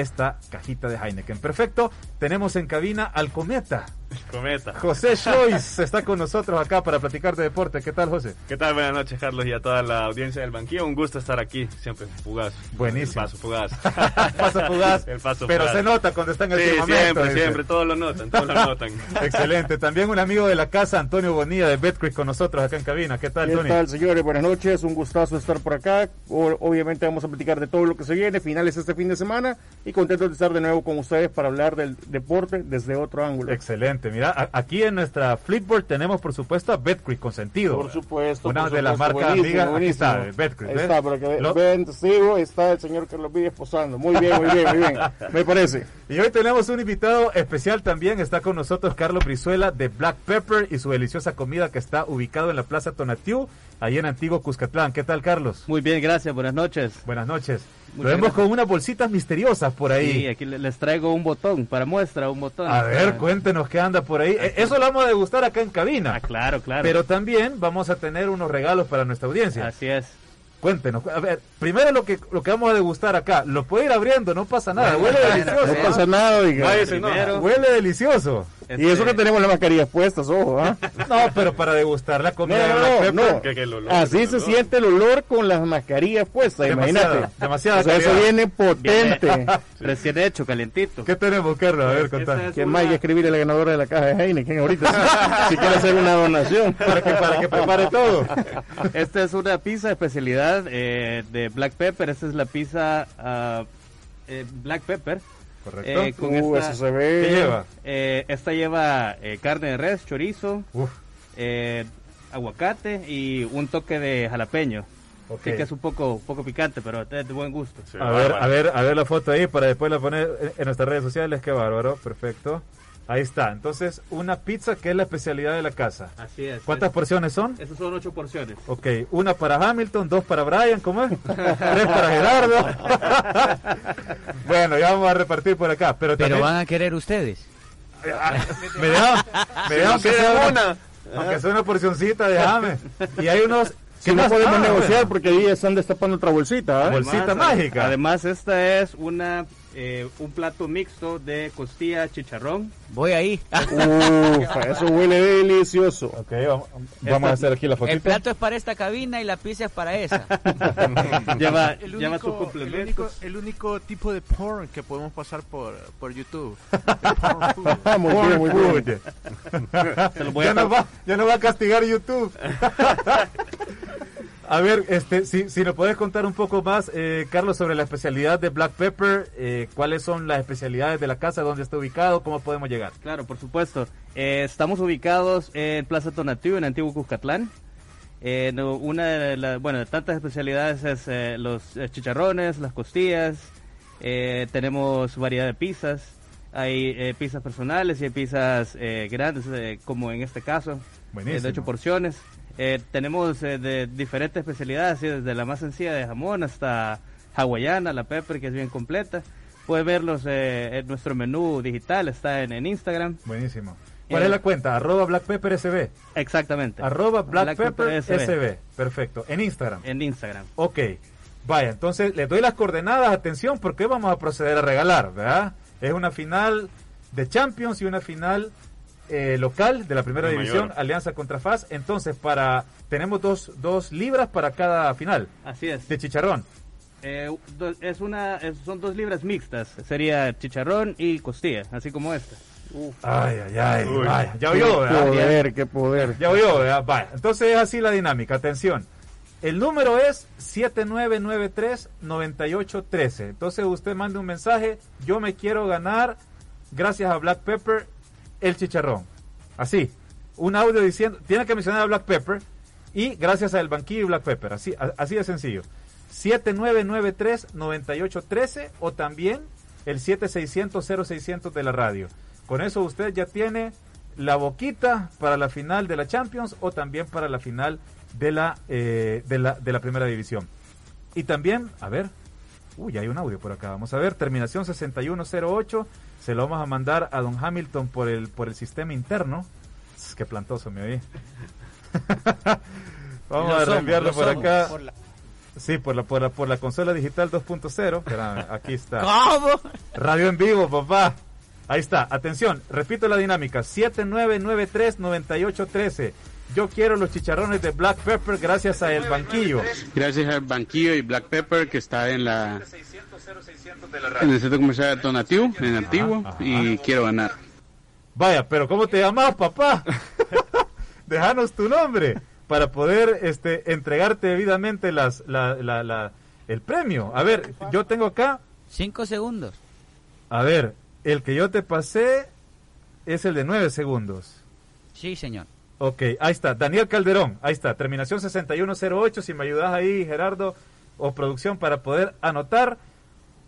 S3: esta cajita de Heineken. Perfecto, tenemos en cabina al Cometa.
S12: Cometa.
S3: José Schlois está con nosotros acá para platicar de deporte. ¿Qué tal, José?
S12: ¿Qué tal? Buenas noches, Carlos, y a toda la audiencia del banquillo. Un gusto estar aquí, siempre fugaz.
S3: Buenísimo.
S12: El paso fugaz.
S3: paso fugaz.
S12: El paso
S3: Pero se nota cuando está en el
S12: sí, siempre, siempre. Todos lo notan, todos lo notan.
S3: Excelente. También un amigo de la casa, Antonio Bonilla de Betcris con nosotros acá en cabina. ¿Qué tal,
S13: ¿Qué
S3: Tony?
S13: ¿Qué tal, señores? Buenas noches. Un gustazo estar por acá. Obviamente vamos a platicar de todo lo que se viene, finales este fin de semana y contento de estar de nuevo con ustedes para hablar del deporte desde otro ángulo.
S3: Excelente. Mira, aquí en nuestra Flipboard tenemos, por supuesto, a Betcris consentido.
S13: Por supuesto.
S3: Una
S13: por
S3: de las marcas amigas. Aquí está, Betcris.
S13: Ahí está, para que Lo... ven, sigo, está el señor Carlos Vives posando. Muy bien, muy bien, muy bien. Me parece.
S3: Y hoy tenemos un invitado especial también. Está con nosotros Carlos Brizuela de Black Pepper y su deliciosa comida que está ubicado en la Plaza Tonatiu, ahí en Antiguo Cuscatlán. ¿Qué tal, Carlos?
S14: Muy bien, gracias. Buenas noches.
S3: Buenas noches. Lo vemos con unas bolsitas misteriosas por ahí.
S14: Sí, aquí les traigo un botón para muestra, un botón.
S3: A ver, cuéntenos qué anda por ahí. Eso lo vamos a degustar acá en cabina.
S14: Ah, claro, claro.
S3: Pero también vamos a tener unos regalos para nuestra audiencia.
S14: Así es.
S3: Cuéntenos. A ver, primero lo que lo que vamos a degustar acá. Lo puede ir abriendo, no pasa nada. Huele delicioso.
S13: No pasa nada, oiga.
S3: Huele delicioso.
S13: Y eso que tenemos las mascarillas puestas, ojo, ¿ah?
S3: No, pero para degustar la comida
S13: no, no, no, Así se siente el olor con las mascarillas puestas, imagínate.
S3: Demasiado.
S13: O sea, eso viene potente.
S14: Recién hecho, calientito.
S3: ¿Qué tenemos, Carlos? A ver, contá.
S13: ¿Quién más hay que escribirle a la ganadora de la caja de Heineken ahorita? si quiere hacer una donación.
S3: Para que, para que prepare todo.
S14: Esta es una pizza de especialidad eh, de Black Pepper. Esta es la pizza uh, eh, Black Pepper.
S3: Correcto.
S13: Eh, con uh, esta, eso se ve.
S3: ¿Qué lleva?
S14: Eh, esta lleva eh, carne de res, chorizo, eh, aguacate y un toque de jalapeño.
S3: Okay.
S14: Sí que es un poco, poco picante, pero es de buen gusto.
S3: Sí, a ver, a ver, a ver la foto ahí para después la poner en nuestras redes sociales. Qué bárbaro, perfecto. Ahí está. Entonces, una pizza que es la especialidad de la casa.
S14: Así es.
S3: ¿Cuántas porciones son?
S14: Esas son ocho porciones.
S3: Ok, una para Hamilton, dos para Brian, ¿cómo es? Tres para Gerardo. bueno, ya vamos a repartir por acá. Pero,
S8: pero
S3: también...
S8: van a querer ustedes.
S3: me dejan, me dejan que sea una, aunque sea una porcioncita, déjame. Y hay unos
S13: que no podemos negociar porque ahí están destapando otra bolsita. ¿eh?
S3: Bolsita mágica.
S14: Además, esta es una eh, un plato mixto de costilla chicharrón.
S8: Voy ahí.
S13: Uf, eso huele delicioso.
S3: Ok, vamos, vamos a hacer aquí la fotito.
S8: El plato es para esta cabina y la pizza es para esa.
S14: lleva,
S2: el único,
S14: lleva sus complementos.
S2: El único, el único, tipo de porn que podemos pasar por, por YouTube.
S13: muy bien, muy bien.
S3: ya, nos va, ya nos va a castigar YouTube. A ver, este, si, si nos puedes contar un poco más, eh, Carlos, sobre la especialidad de Black Pepper, eh, cuáles son las especialidades de la casa, dónde está ubicado, cómo podemos llegar.
S14: Claro, por supuesto. Eh, estamos ubicados en Plaza Tonatiuh, en Antiguo Cuscatlán. Eh, no, una de las, bueno, de tantas especialidades es eh, los chicharrones, las costillas, eh, tenemos variedad de pizzas, hay eh, pizzas personales y hay pizzas eh, grandes, eh, como en este caso, eh,
S3: Buenísimo.
S14: de ocho porciones. Eh, tenemos eh, de diferentes especialidades, ¿sí? desde la más sencilla de jamón hasta hawaiana, la pepper, que es bien completa. Puede verlos eh, en nuestro menú digital, está en, en Instagram.
S3: Buenísimo. ¿Cuál es la cuenta? Arroba Black Pepper SB.
S14: Exactamente.
S3: Arroba Black,
S14: Black
S3: Pepper,
S14: Pepper
S3: SB. Perfecto. En Instagram.
S14: En Instagram.
S3: Ok. Vaya, entonces les doy las coordenadas, atención, porque vamos a proceder a regalar, ¿verdad? Es una final de Champions y una final eh, local de la primera división,
S12: mayor.
S3: Alianza contra FAS. Entonces, para tenemos dos, dos libras para cada final
S14: Así es.
S3: de chicharrón.
S14: Eh, do- es una, es- son dos libras mixtas. Sería chicharrón y costilla, así como esta.
S3: Ay, ay, ay. Vaya, ya
S13: Qué
S3: oyó, ¿verdad?
S13: poder, qué poder.
S3: Ya oyó, ¿verdad? Vaya. Entonces es así la dinámica. Atención. El número es 7993-9813. Entonces usted mande un mensaje. Yo me quiero ganar, gracias a Black Pepper, el chicharrón. Así. Un audio diciendo, tiene que mencionar a Black Pepper y gracias al banquillo y Black Pepper. Así, así de sencillo. 7993-9813 o también el 7600-0600 de la radio. Con eso usted ya tiene la boquita para la final de la Champions o también para la final de la, eh, de la, de la primera división. Y también, a ver, uy, hay un audio por acá, vamos a ver, terminación 6108, se lo vamos a mandar a don Hamilton por el, por el sistema interno. Es que plantoso me oí. vamos
S8: Lo
S3: a reenviarlo
S8: lo
S3: por
S8: somos.
S3: acá.
S8: Por la-
S3: Sí, por la, por la, por la consola digital 2.0. Espérame, aquí está.
S8: ¿Cómo?
S3: Radio en vivo, papá. Ahí está. Atención, repito la dinámica. 7993-9813. Yo quiero los chicharrones de Black Pepper gracias a El Banquillo.
S15: Gracias al Banquillo y Black Pepper que está en la en el centro comercial Tonatiuh, en Antiguo, y quiero ganar.
S3: Vaya, pero ¿cómo te llamas, papá? Déjanos tu nombre para poder este, entregarte debidamente las, la, la, la- el premio. A ver, yo tengo acá,
S8: Cinco segundos.
S3: a ver, el que yo te pasé es el de 9 segundos.
S8: Sí, señor.
S3: Ok, ahí está, Daniel Calderón, ahí está, terminación 6108, si me ayudas ahí, Gerardo, o producción, para poder anotar.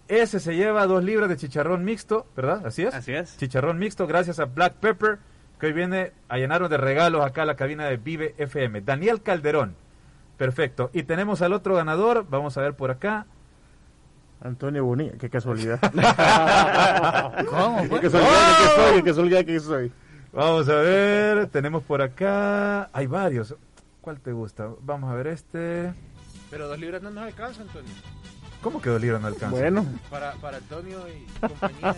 S3: Ese se lleva dos libras de chicharrón mixto, ¿verdad? Así es.
S14: Así es.
S3: Chicharrón mixto, gracias a Black Pepper, que hoy viene a llenarnos de regalos acá a la cabina de Vive FM. Daniel Calderón, perfecto. Y tenemos al otro ganador, vamos a ver por acá.
S13: Antonio Bonilla, qué casualidad.
S8: ¿Cómo?
S13: Qué casualidad que soy, qué casualidad que soy.
S3: Vamos a ver, tenemos por acá, hay varios. ¿Cuál te gusta? Vamos a ver este.
S2: Pero dos libras no nos alcanza, Antonio.
S3: ¿Cómo que dos libras no alcanza?
S13: Bueno.
S2: Para, para Antonio y compañía.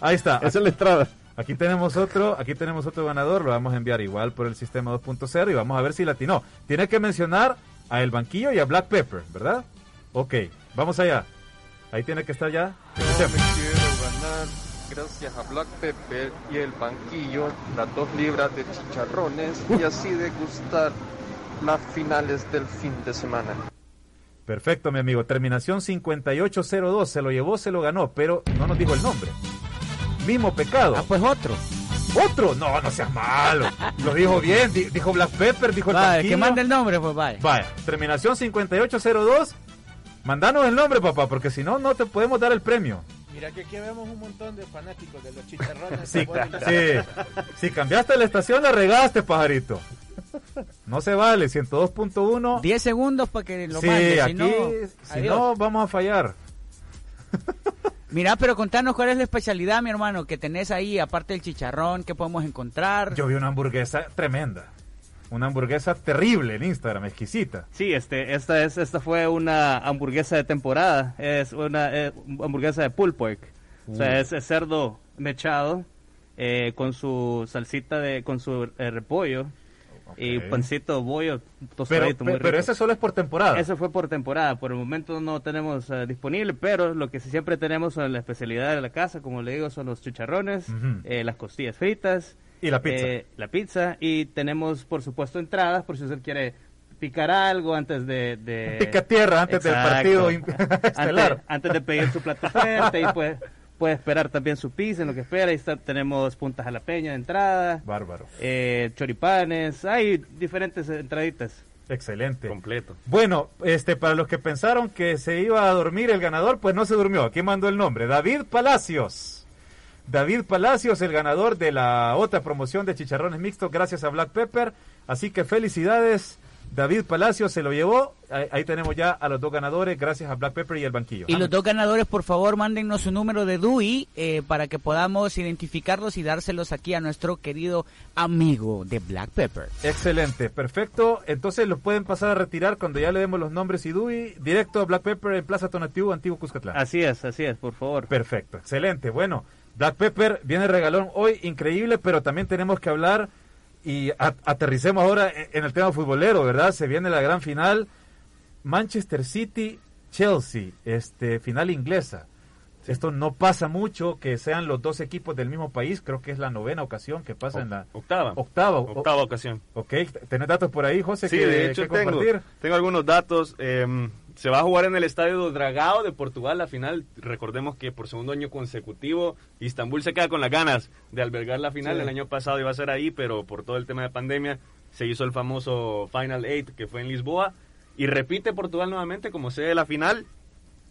S3: Ahí, está.
S13: Esa es la estrada.
S3: Aquí tenemos otro, aquí tenemos otro ganador, lo vamos a enviar igual por el sistema 2.0 y vamos a ver si latinó. Tiene que mencionar a El Banquillo y a Black Pepper, ¿verdad? Ok, vamos allá. Ahí tiene que estar ya.
S16: Yo me quiero ganar, gracias a Black Pepper y el banquillo, las dos libras de chicharrones y así degustar las finales del fin de semana.
S3: Perfecto, mi amigo. Terminación 5802. Se lo llevó, se lo ganó, pero no nos dijo el nombre. Mismo pecado.
S8: Ah, pues otro.
S3: ¿Otro? No, no seas malo. Lo dijo bien. di- Dijo Black Pepper, dijo el banquillo.
S8: que mande el nombre, pues vaya.
S3: Vaya, terminación 5802. Mandanos el nombre, papá, porque si no, no te podemos dar el premio.
S2: Mira que aquí vemos un montón de fanáticos de los chicharrones.
S3: Sí, sí. Si cambiaste la estación, la regaste, pajarito. No se vale, 102.1.
S8: 10 segundos para que lo
S3: Sí,
S8: mande, si
S3: aquí,
S8: no,
S3: si no, vamos a fallar.
S8: Mira, pero contanos cuál es la especialidad, mi hermano, que tenés ahí, aparte del chicharrón, que podemos encontrar.
S3: Yo vi una hamburguesa tremenda. Una hamburguesa terrible en Instagram, exquisita.
S14: Sí, este, esta es, esta fue una hamburguesa de temporada. Es una eh, hamburguesa de pulled pork. O sea,
S3: Uh.
S14: es, es cerdo mechado eh, con su salsita de, con su eh, repollo y
S3: Ok.
S14: pancito bollo
S3: Pero,
S14: tostadito. muy
S3: pe- pero
S14: rico.
S3: ese solo es por temporada.
S14: Eso fue por temporada. Por el momento no tenemos eh, disponible, pero lo que siempre tenemos son la especialidad de la casa, como le digo, son los chicharrones,
S3: Ujú.
S14: eh, las costillas fritas.
S3: Y la pizza.
S14: eh, la pizza. Y tenemos, por supuesto, entradas, por si usted quiere picar algo antes de... de...
S3: Pica tierra antes del partido estelar.
S14: Antes, antes de pedir su plato fuerte y pues puede esperar también su pizza en lo que espera. Ahí está, tenemos puntas a la peña de entrada.
S3: Bárbaro.
S14: eh, choripanes, hay diferentes entraditas.
S3: Excelente.
S12: Completo.
S3: Bueno, este, para los que pensaron que se iba a dormir el ganador, pues no se durmió. Aquí mandó el nombre. David Palacios. David Palacios, el ganador de la otra promoción de chicharrones mixtos, gracias a Black Pepper. Así que felicidades. David Palacios se lo llevó. Ahí, ahí tenemos ya a los dos ganadores, gracias a Black Pepper y el banquillo.
S8: Y los dos ganadores, por favor, mándennos su número de DUI eh, para que podamos identificarlos y dárselos aquí a nuestro querido amigo de Black Pepper.
S3: Excelente, perfecto. Entonces los pueden pasar a retirar cuando ya le demos los nombres y DUI. Directo a Black Pepper en Plaza Tonatiuh, Antiguo Cuscatlán.
S14: Así es, así es, por favor.
S3: Perfecto, excelente. Bueno, Black Pepper viene regalón hoy, increíble, pero también tenemos que hablar y a- aterricemos ahora en, en el tema futbolero, ¿verdad? Se viene la gran final, Manchester City, Chelsea, este final inglesa. Esto no pasa mucho que sean los dos equipos del mismo país, creo que es la novena ocasión que pasa en la
S12: Octava.
S3: octava.
S12: Octava ocasión.
S3: Ok, ¿tenés datos por ahí, José?
S12: Sí,
S3: que,
S12: de hecho
S3: que
S12: tengo,
S3: compartir?
S12: tengo algunos datos. eh, se va a jugar en el Estadio Dragao de Portugal la final. Recordemos que por segundo año consecutivo Istambul se queda con las ganas de albergar la final.
S3: Sí.
S12: El año pasado iba a ser ahí, pero por todo el tema de pandemia se hizo el famoso Final Eight que fue en Lisboa. Y repite Portugal nuevamente como sede de la final.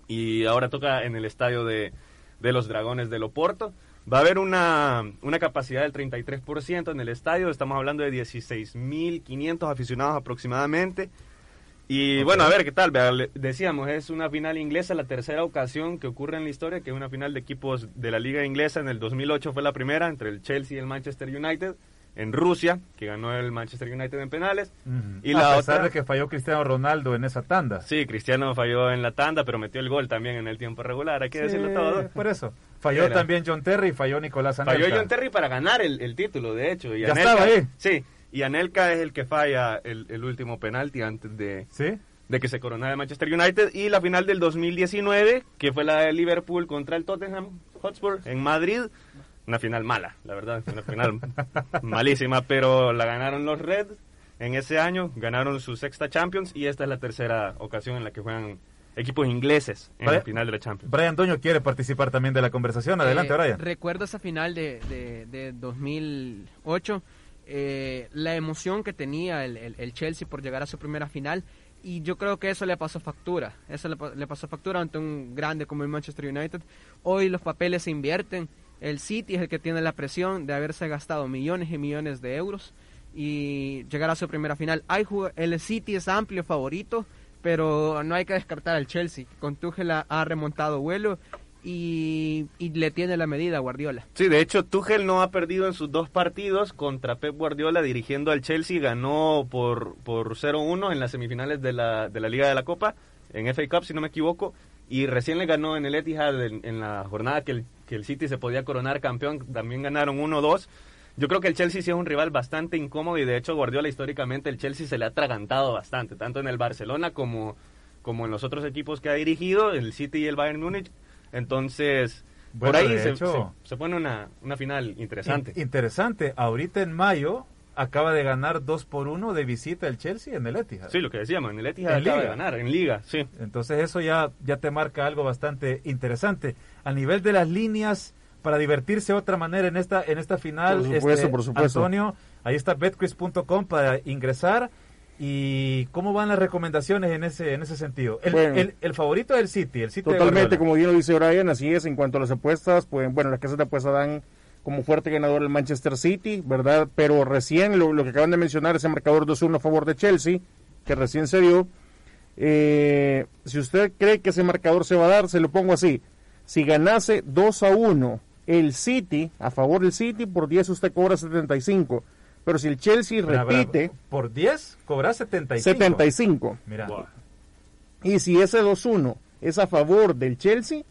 S12: Y ahora toca en el estadio de, de los Dragones de Loporto. Va a haber una, una capacidad del 33% en el estadio. Estamos hablando de 16.500 aficionados aproximadamente. Y bueno, a ver qué tal. Decíamos, es una final inglesa, la tercera ocasión que ocurre en la historia, que es una final de equipos de la liga inglesa. En el 2008 fue la primera entre el Chelsea y el Manchester United. En Rusia, que ganó el Manchester United en penales.
S3: Ujú.
S12: Y
S3: a
S12: la
S3: pesar
S12: otra-
S3: de que falló Cristiano Ronaldo en esa tanda.
S12: Sí, Cristiano falló en la tanda, pero metió el gol también en el tiempo regular, hay que
S3: Sí,
S12: decirlo todo.
S3: Por eso. Falló
S12: Era.
S3: también John Terry y falló Nicolás Anelka.
S12: Falló John Terry para ganar el, el título, de hecho. Y
S3: Ya estaba ahí.
S12: Sí, y Anelka es el que falla el, el último penalti antes de,
S3: ¿Sí?
S12: de que se coronara el Manchester United. Y la final del 2019, que fue la de Liverpool contra el Tottenham Hotspur en Madrid. Una final mala, la verdad, una final malísima, pero la ganaron los Reds en ese año, ganaron su sexta Champions y esta es la tercera ocasión en la que juegan equipos ingleses en la final de la Champions.
S3: Brian Doño quiere participar también de la conversación. Adelante,
S4: Eh,
S3: Brian.
S4: Recuerdo esa final de, de, de 2008, eh, la emoción que tenía el, el- el Chelsea por llegar a su primera final y yo creo que eso le pasó factura, eso le, pa- le pasó factura ante un grande como el Manchester United. Hoy los papeles se invierten, el City es el que tiene la presión de haberse gastado millones y millones de euros y llegar a su primera final. Hay el City es amplio favorito, pero no hay que descartar al Chelsea. Con Tuchel ha remontado vuelo y, le tiene la medida Guardiola.
S12: Sí, de hecho Tuchel no ha perdido en sus dos partidos contra Pep Guardiola dirigiendo al Chelsea, ganó por, por 0-1 en las semifinales de la, de la Liga de la Copa, en FA Cup si no me equivoco, y recién le ganó en el Etihad en, la jornada que el, que el City se podía coronar campeón, también ganaron 1-2. Yo creo que el Chelsea sí es un rival bastante incómodo y de hecho Guardiola históricamente el Chelsea se le ha atragantado bastante, tanto en el Barcelona como, como en los otros equipos que ha dirigido, el City y el Bayern Múnich entonces, por ahí se, pone una, una final interesante.
S3: interesante. Ahorita en mayo acaba de ganar 2 por 1 de visita el Chelsea en el Etihad.
S12: Sí, lo que decíamos, en el Etihad acaba de ganar, en Liga, sí.
S3: Entonces eso ya, ya te marca algo bastante interesante. A nivel de las líneas, para divertirse de otra manera en esta, en esta final,
S13: por supuesto,
S3: este,
S13: por supuesto.
S3: Antonio, ahí está betcris.com para ingresar ¿Y cómo van las recomendaciones en ese en ese sentido? El, el, favorito del City, el City
S13: Totalmente, como bien lo dice Brian, así es. En cuanto a las apuestas, pues bueno, las casas de apuestas dan como fuerte ganador el Manchester City, ¿verdad? Pero recién lo, que acaban de mencionar, ese marcador 2-1 a favor de Chelsea, que recién se dio. Eh, si usted cree que ese marcador se va a dar, se lo pongo así. Si ganase 2 a 1 el City, a favor del City, por 10 usted cobra 75 pero si el Chelsea repite...
S3: por 10 cobra 75.
S13: 75. Mira. Y si ese 2-1 es a favor del Chelsea,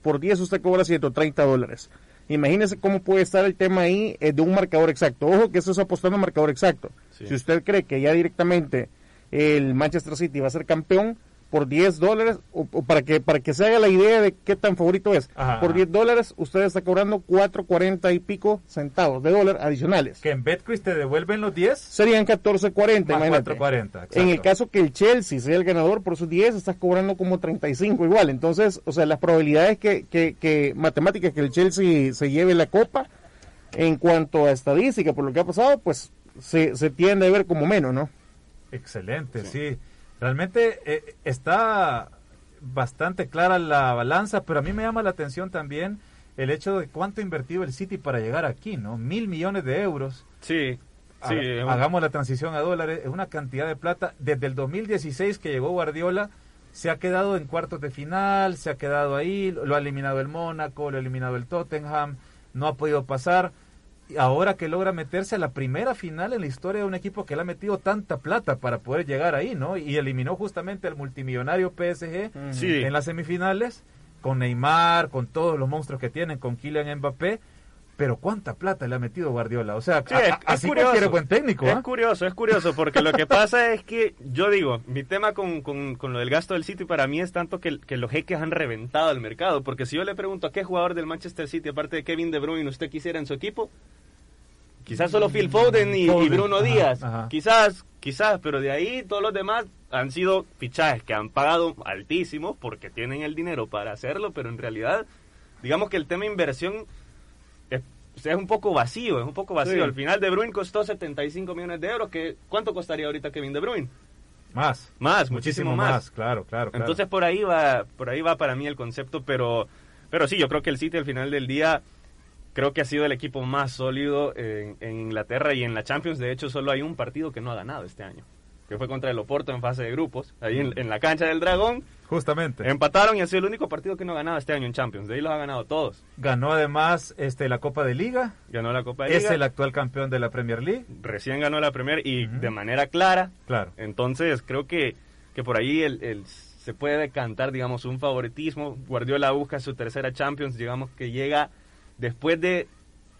S13: por 10 usted cobra 130 dólares. Imagínese cómo puede estar el tema ahí eh, de un marcador exacto. Ojo que eso es apostando a marcador exacto. Si usted cree que ya directamente el Manchester City va a ser campeón, por 10 dólares, o, para que para que se haga la idea de qué tan favorito es. por 10 dólares, usted está cobrando 4.40 y pico centavos de dólar adicionales.
S3: ¿Que en Betcris te devuelven los 10?
S13: Serían 14.40, imagínate. 4.40, En el caso que el Chelsea sea el ganador por sus 10, estás cobrando como 35 igual. Entonces, o sea, las probabilidades que, que, que matemáticas que el Chelsea se lleve la copa, en cuanto a estadística, por lo que ha pasado, pues se, se tiende a ver como menos, ¿no?
S3: Excelente, sí. Realmente eh, está bastante clara la balanza, pero a mí me llama la atención también el hecho de cuánto ha invertido el City para llegar aquí, ¿no? Mil millones de euros.
S12: Sí. Sí,
S3: hagamos la transición a dólares, es una cantidad de plata. Desde el 2016 que llegó Guardiola, se ha quedado en cuartos de final, se ha quedado ahí, lo ha eliminado el Mónaco, lo ha eliminado el Tottenham, no ha podido pasar ahora que logra meterse a la primera final en la historia de un equipo que le ha metido tanta plata para poder llegar ahí, ¿no? Y eliminó justamente al multimillonario PSG en las semifinales, con Neymar, con todos los monstruos que tienen, con Kylian Mbappé. Pero cuánta plata le ha metido Guardiola, o sea,
S12: es, así curioso, buen técnico. Es ¿ah? curioso, es curioso, porque lo que pasa es que, yo digo, mi tema con, con, lo del gasto del City para mí es tanto que, que, los jeques han reventado el mercado, porque si yo le pregunto a qué jugador del Manchester City, aparte de Kevin De Bruyne, usted quisiera en su equipo, Quizás solo Phil Foden y, Bruno Díaz. Quizás, quizás, pero de ahí todos los demás han sido fichajes que han pagado altísimos porque tienen el dinero para hacerlo, pero en realidad, digamos que el tema inversión es, es un poco vacío, es un poco vacío. Al final De Bruyne costó 75 millones de euros, que ¿cuánto costaría ahorita Kevin De Bruyne?
S3: Más.
S12: Más, muchísimo, más.
S3: Claro, claro, claro.
S12: Entonces por ahí va, por ahí va para mí el concepto, pero, pero sí, yo creo que el City al final del día creo que ha sido el equipo más sólido en, Inglaterra y en la Champions. De hecho, solo hay un partido que no ha ganado este año, que fue contra el Oporto en fase de grupos, ahí en, la cancha del Dragón.
S3: Justamente.
S12: Empataron y ha sido el único partido que no ha ganado este año en Champions. De ahí los ha ganado todos.
S3: Ganó además este, la Copa de Liga.
S12: Ganó la Copa de Liga.
S3: Es el actual campeón de la Premier League.
S12: Recién ganó la Premier y de manera clara.
S3: Claro.
S12: Entonces, creo que, que por ahí el, se puede decantar, digamos, un favoritismo. Guardiola busca su tercera Champions, digamos que llega después de,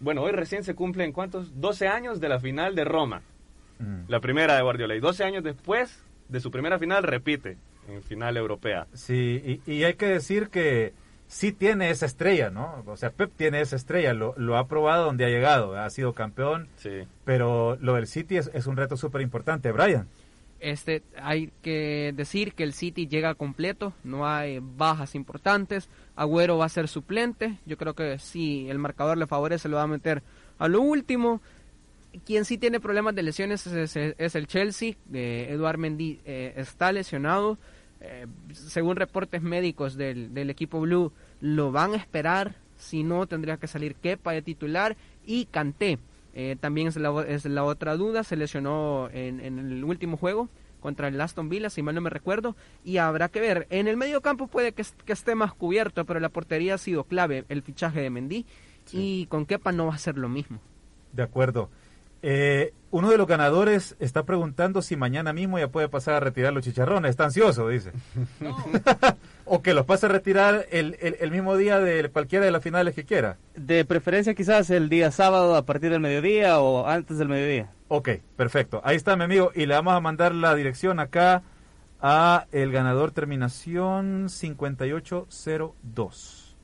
S12: bueno, hoy recién se cumplen cuántos, 12 años de la final de Roma, mm. la primera de Guardiola, y 12 años después de su primera final repite en final europea.
S3: Sí, y, hay que decir que sí tiene esa estrella, ¿no? O sea, Pep tiene esa estrella, lo, lo ha probado donde ha llegado, ha sido campeón,
S12: sí.
S3: pero lo del City es, es un reto súper importante. Brian.
S4: Este, hay que decir que el City llega completo, no hay bajas importantes. Agüero va a ser suplente. Yo creo que si el marcador le favorece, lo va a meter a lo último. Quien sí tiene problemas de lesiones es, el Chelsea. Eh, Eduard Mendy eh, está lesionado. Eh, según reportes médicos del, del, equipo Blue, lo van a esperar. Si no, tendría que salir Kepa de titular y Kanté. también es la, es la, otra duda. Se lesionó en, en el último juego contra el Aston Villa, si mal no me recuerdo, y habrá que ver. En el medio campo puede que, esté más cubierto, pero la portería ha sido clave, el fichaje de Mendy, y con Kepa no va a ser lo mismo.
S3: De acuerdo. Eh, uno de los ganadores está preguntando si mañana mismo ya puede pasar a retirar los chicharrones. Está ansioso, dice. o que los pase a retirar el, el, mismo día de cualquiera de las finales que quiera.
S14: De preferencia quizás el día sábado a partir del mediodía o antes del mediodía.
S3: Ok, perfecto. Ahí está mi amigo y le vamos a mandar la dirección acá a el ganador terminación 5802.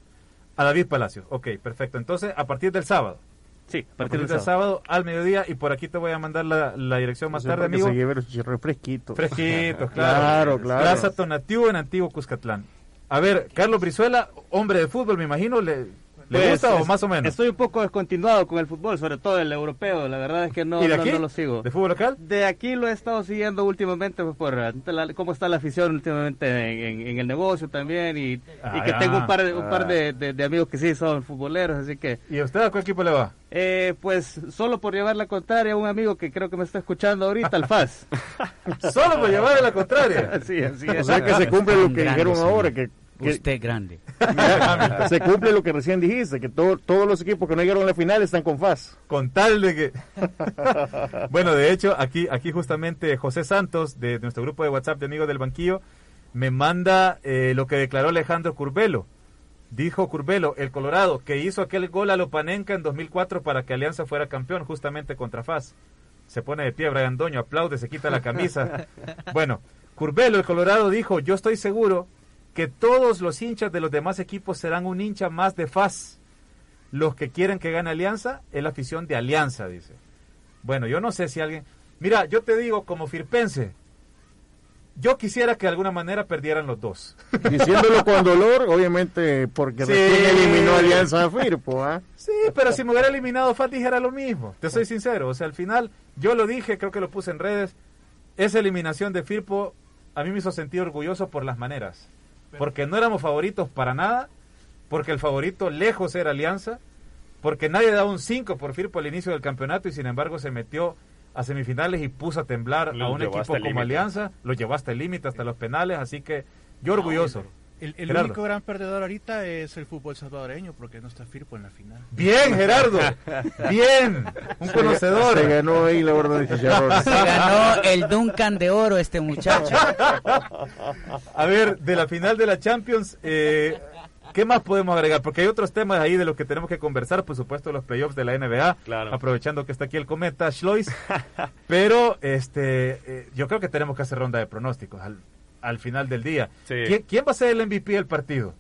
S3: A David Palacios. Ok, perfecto. Entonces, a partir del sábado.
S14: Sí,
S3: a partir, del, sábado. al mediodía y por aquí te voy a mandar la, dirección más tarde, amigo.
S13: fresquito.
S3: Fresquito, claro. claro, Plaza Tonatiu en Antiguo Cuscatlán. A ver, Carlos Brizuela, hombre de fútbol, me imagino, le, ¿Le pues, gusta o más o menos?
S14: Estoy un poco descontinuado con el fútbol, sobre todo el europeo. La verdad es que no, no, lo sigo.
S3: ¿De fútbol local?
S14: De aquí lo he estado siguiendo últimamente pues, por cómo está la afición últimamente en, el negocio también. Y, que tengo un par, de, un par ah. de, amigos que sí son futboleros, así que...
S3: ¿Y a usted a cuál equipo le va?
S14: Eh, pues solo por llevar la contraria a un amigo que creo que me está escuchando ahorita, al FAS.
S3: ¿Solo por llevar la contraria?
S14: sí, así es.
S13: O sea que se cumple lo que dijeron ahora, que
S8: Usted grande.
S13: se cumple lo que recién dijiste, que todos los equipos que no llegaron a la final están con FAS.
S3: Con tal de que... bueno, de hecho, aquí, aquí justamente José Santos, de, nuestro grupo de WhatsApp de Amigos del Banquillo, me manda eh, lo que declaró Alejandro Curbelo. Dijo Curbelo, el Colorado, que hizo aquel gol a Lopanenca en 2004 para que Alianza fuera campeón justamente contra FAS. Se pone de pie Brian Doño, aplaude, se quita la camisa. bueno, Curbelo, el Colorado, dijo, yo estoy seguro que todos los hinchas de los demás equipos serán un hincha más de FAS. Los que quieren que gane Alianza es la afición de Alianza, dice. Bueno, yo no sé si alguien... Mira, yo te digo como firpense, yo quisiera que de alguna manera perdieran los dos.
S13: Diciéndolo con dolor, obviamente, porque recién eliminó Alianza a Firpo, ¿ah?
S3: Sí, pero si me hubiera eliminado FAS dijera lo mismo. Te soy sincero, o sea, al final, yo lo dije, creo que lo puse en redes, esa eliminación de Firpo a mí me hizo sentir orgulloso por las maneras porque no éramos favoritos para nada, porque el favorito lejos era Alianza, porque nadie daba un 5 por Firpo al inicio del campeonato y sin embargo se metió a semifinales y puso a temblar a un equipo como Alianza, lo llevó hasta el límite, hasta los penales, así que yo orgulloso.
S2: El, único gran perdedor ahorita es el fútbol salvadoreño porque no está Firpo en la final.
S3: Bien, Gerardo. Bien. Un conocedor.
S13: Se ganó ahí la orden de Se ganó
S8: el Duncan de oro este muchacho.
S3: A ver, de la final de la Champions, eh, ¿Qué más podemos agregar? Porque hay otros temas ahí de los que tenemos que conversar, por supuesto, los playoffs de la NBA, claro. aprovechando que está aquí el cometa Schlois. Pero este, eh, yo creo que tenemos que hacer ronda de pronósticos. Al, al final del día. ¿Quién, va a ser el MVP del partido?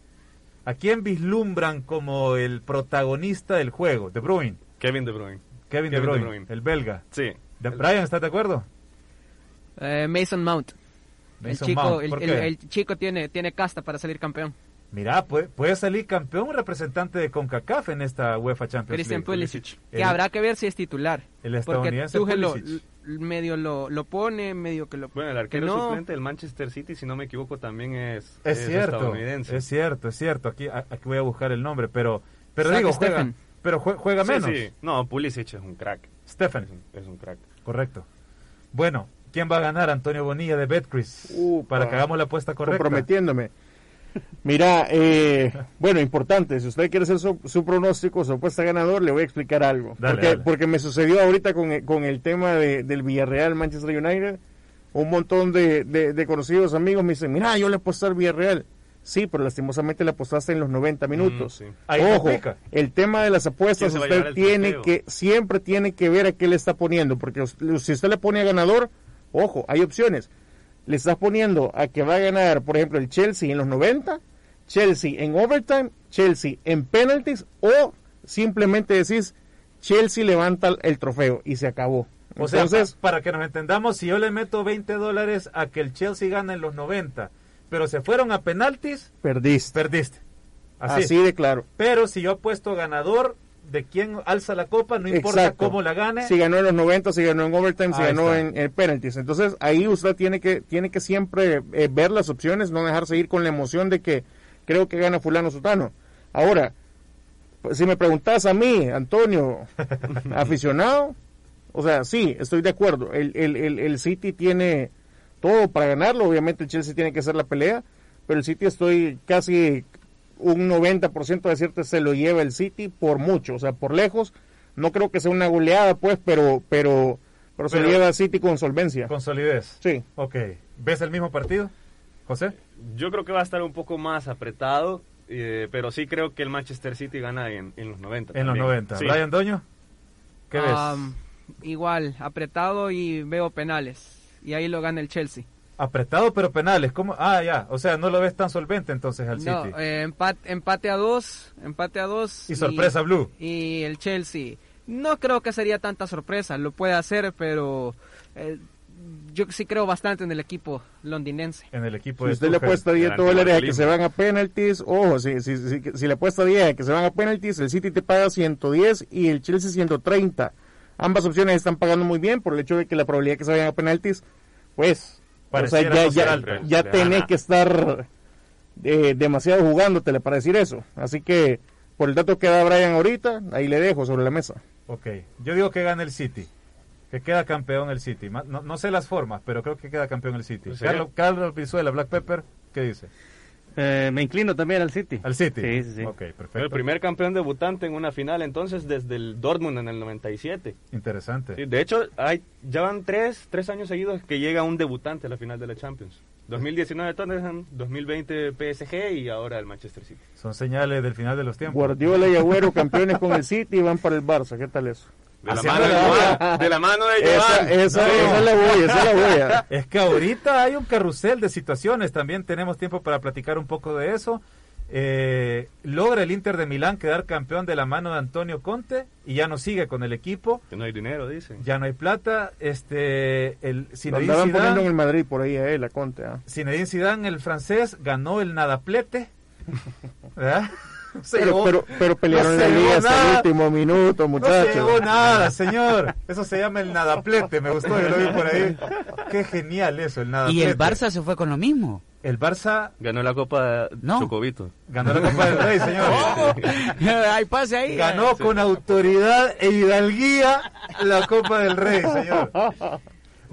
S3: ¿A quién vislumbran como el protagonista del juego? De Bruyne.
S12: Kevin De Bruyne.
S3: Kevin, de, Bruyne, el belga.
S12: Sí.
S3: De, Brian, ¿estás de acuerdo?
S4: Eh, Mason Mount. el, chico, el, chico tiene, tiene casta para salir campeón.
S3: Mira, puede, puede salir campeón un representante de CONCACAF en esta UEFA Champions
S4: Christian Pulisic. Que habrá que ver si es titular.
S3: El estadounidense
S4: Lo, medio lo, lo pone, medio que lo
S12: Bueno, el arquero suplente del Manchester City, si no me equivoco, también es,
S3: es, cierto, estadounidense. Es cierto, es cierto. Aquí, aquí voy a buscar el nombre, pero, pero digo, juega, pero juega, menos. Sí,
S12: No, Pulisic es un crack.
S3: Stephen.
S12: Es un, crack.
S3: Correcto. Bueno, ¿quién va a ganar? Antonio Bonilla de Betcris. para que hagamos la apuesta correcta.
S13: Comprometiéndome. Mira, eh, bueno, importante, si usted quiere hacer su, pronóstico, su apuesta ganador, le voy a explicar algo. porque, porque me sucedió ahorita con, con el tema de, del Villarreal Manchester United. Un montón de, de, conocidos amigos me dicen, mira, yo le aposté al Villarreal. Sí, pero lastimosamente le apostaste en los 90 minutos. Mm, Ojo, el tema de las apuestas usted tiene que, siempre tiene que ver a qué le está poniendo, porque si usted le pone a ganador, ojo, hay opciones le estás poniendo a que va a ganar, por ejemplo, el Chelsea en los 90, Chelsea en overtime, Chelsea en penalties o simplemente decís Chelsea levanta el trofeo y se acabó.
S3: O Entonces, sea, para que nos entendamos, si yo le meto 20 dólares a que el Chelsea gane en los 90, pero se fueron a penaltis,
S13: perdiste.
S3: Perdiste.
S13: Así, Así de claro.
S3: Pero si yo apuesto ganador, de quién alza la copa, no importa cómo la gane.
S13: Si ganó en los 90, si ganó en overtime, si ganó en, penalties. Entonces ahí usted tiene que, tiene que siempre eh, ver las opciones, no dejarse ir con la emoción de que creo que gana fulano sutano. Ahora, pues, si me preguntas a mí, Antonio, aficionado, o sea, sí, estoy de acuerdo. El, el, el, el City tiene todo para ganarlo. Obviamente el Chelsea tiene que hacer la pelea, pero el City estoy casi un 90% de cierto se lo lleva el City por mucho, o sea, por lejos. No creo que sea una goleada, pues, pero, pero, pero, se lo lleva el City con solvencia.
S3: Con solidez.
S13: Sí.
S3: Ok. ¿Ves el mismo partido, José?
S12: Yo creo que va a estar un poco más apretado, eh, pero sí creo que el Manchester City gana en, los 90.
S3: En los 90. Sí. Brian Doño, ¿qué ves?
S4: igual, apretado y veo penales. Y ahí lo gana el Chelsea.
S3: Apretado pero penales, ¿cómo? Ah, ya, o sea, no lo ves tan solvente entonces al no,
S4: City. Eh, empate, empate a dos, empate a dos.
S3: Y sorpresa Blue.
S4: Y el Chelsea. No creo que sería tanta sorpresa, lo puede hacer, pero eh, yo sí creo bastante en el equipo londinense.
S3: En el equipo
S13: si usted le apuesta 10 dólares a que se van a penalties, ojo, si, si, si, si le apuesta 10 a que se van a penalties, el City te paga 110 y el Chelsea 130. Ambas opciones están pagando muy bien por el hecho de que la probabilidad de que se vayan a penalties, pues o sea, ya, ya, ya tenés que estar eh, demasiado jugándotele para decir eso. Así que, por el dato que da Brian ahorita, ahí le dejo sobre la mesa.
S3: Ok, yo digo que gana el City. Que queda campeón el City. No, no sé las formas, pero creo que queda campeón el City. Pues Carlos, Carlos Pizuela, Black Pepper, ¿qué dice?
S14: Eh, me inclino también al City.
S3: Al City.
S14: Sí, sí, sí.
S3: perfecto.
S12: El primer campeón debutante en una final entonces desde el Dortmund en el 97.
S3: Interesante.
S12: de hecho, hay, ya van tres, tres años seguidos que llega un debutante a la final de la Champions. 2019 Tottenham, 2020 PSG y ahora el Manchester City.
S3: Son señales del final de los tiempos.
S13: Guardiola y Agüero campeones con el City y van para el Barça. ¿Qué tal eso?
S12: De la, mano de, de la mano de Esa,
S13: esa, esa, es la esa es la.
S3: Es que ahorita hay un carrusel de situaciones, también tenemos tiempo para platicar un poco de eso. Eh, logra el Inter de Milán quedar campeón de la mano de Antonio Conte y ya no sigue con el equipo.
S12: Que no hay dinero, dicen.
S3: Ya no hay plata. Este, el
S13: Zinedine Zidane, poniendo en el Madrid por ahí a él, a Conte. ¿ah?
S3: Zinedine Zidane, el francés, ganó el nadaplete. ¿Verdad?
S13: pero, pero, pelearon la liga hasta el último minuto, muchachos.
S3: No se nada, señor. Eso se llama el nadaplete. Me gustó, yo lo vi por ahí. Qué genial eso, el nadaplete.
S8: Y el Barça se fue con lo mismo.
S3: El Barça
S12: ganó la Copa no. Chocobito.
S3: Ganó la Copa del Rey, señor.
S8: Hay pase ahí.
S3: Ganó con autoridad e hidalguía la Copa del Rey, señor.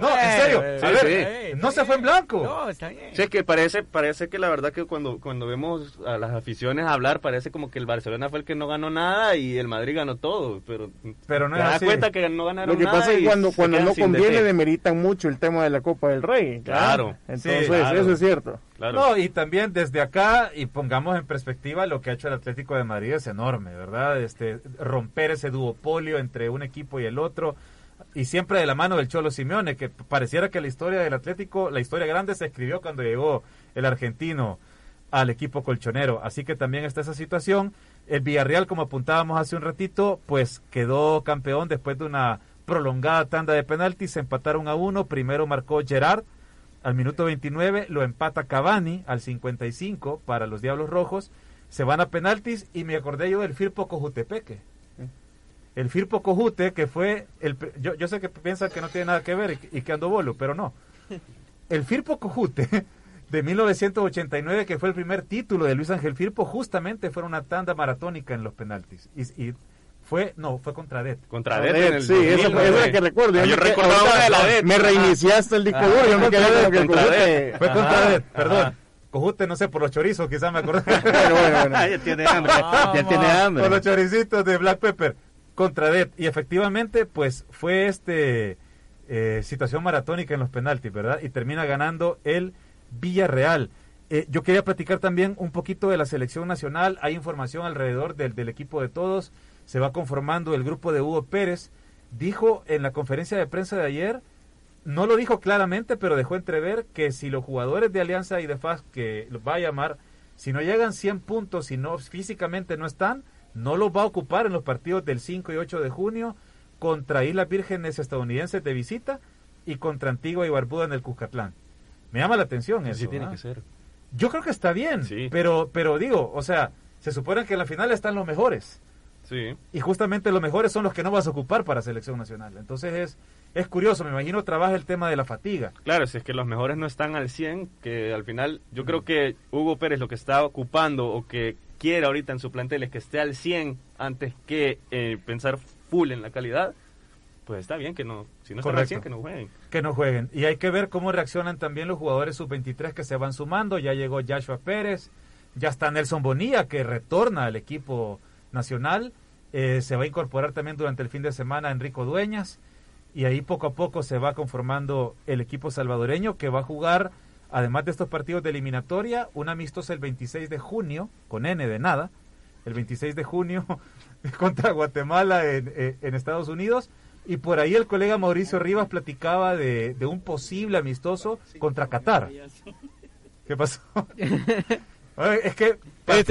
S3: No, en eh, serio. A ver, no se fue en blanco.
S12: No, está bien. Sí, es que parece, parece que la verdad que cuando, cuando vemos a las aficiones hablar, parece como que el Barcelona fue el que no ganó nada y el Madrid ganó todo. Pero,
S3: pero no
S12: te das cuenta que no ganaron
S13: nada. Lo que pasa es que cuando, cuando no conviene, demeritan mucho el tema de la Copa del Rey.
S12: Claro.
S13: Entonces, eso es cierto.
S3: Claro. No, y también desde acá, y pongamos en perspectiva, lo que ha hecho el Atlético de Madrid es enorme, ¿verdad? Este, romper ese duopolio entre un equipo y el otro y siempre de la mano del Cholo Simeone, que pareciera que la historia del Atlético, la historia grande se escribió cuando llegó el argentino al equipo colchonero. Así que también está esa situación. El Villarreal, como apuntábamos hace un ratito, pues quedó campeón después de una prolongada tanda de penaltis. Se empataron a uno. Primero marcó Gerard al minuto 29, lo empata Cavani al 55 para los Diablos Rojos. Se van a penaltis y me acordé yo del Firpo Cojutepeque el Firpo Cojute, que fue, el, yo, yo sé que piensan que no tiene nada que ver y, que ando bolo, pero no. El Firpo Cojute de 1989, que fue el primer título de Luis Ángel Firpo, justamente fue una tanda maratónica en los penaltis. Y, fue, no, fue contra Det.
S12: Contra Det,
S13: sí, eso fue la que recuerdo.
S12: Yo, recordaba de la Det.
S13: Me reiniciaste el disco duro, yo me quedé con
S3: el Cojute. Fue contra Det, perdón. Cojute, no sé, por los chorizos, quizás me acordé.
S14: bueno, bueno, bueno. ya tiene hambre, ya tiene hambre.
S3: Por los choricitos de Black Pepper contra Det. Y efectivamente, pues fue este eh, situación maratónica en los penaltis, ¿verdad? Y termina ganando el Villarreal. Eh, yo quería platicar también un poquito de la selección nacional. Hay información alrededor del, equipo de todos. Se va conformando el grupo de Hugo Pérez. Dijo en la conferencia de prensa de ayer, no lo dijo claramente, pero dejó entrever que si los jugadores de Alianza y de FAS, que los va a llamar, si no llegan 100 puntos, si no físicamente no están, no los va a ocupar en los partidos del 5 y 8 de junio contra Islas Vírgenes estadounidenses de visita y contra Antigua y Barbuda en el Cuscatlán. Me llama la atención eso.
S12: Sí, tiene que ser.
S3: Yo creo que está bien, pero, pero digo, o sea, se supone que en la final están los mejores.
S12: Sí.
S3: Y justamente los mejores son los que no vas a ocupar para selección nacional. Entonces es, es curioso, me imagino trabaja el tema de la fatiga.
S12: Claro, si es que los mejores no están al 100, que al final yo creo que Hugo Pérez lo que está ocupando o que quiere ahorita en su plantel es que esté al 100 antes que eh, pensar full en la calidad. pues está bien que no, si no están al que no jueguen.
S3: Que no jueguen. Y hay que ver cómo reaccionan también los jugadores sub-23 que se van sumando. Ya llegó Joshua Pérez, ya está Nelson Bonilla que retorna al equipo nacional. Eh, se va a incorporar también durante el fin de semana Enrico Dueñas. Y ahí poco a poco se va conformando el equipo salvadoreño que va a jugar, además de estos partidos de eliminatoria, un amistoso el 26 de junio, con N de nada, el 26 de junio contra Guatemala en, en Estados Unidos y por ahí el colega Mauricio Rivas platicaba de, un posible amistoso contra Qatar. ¿Qué pasó? es que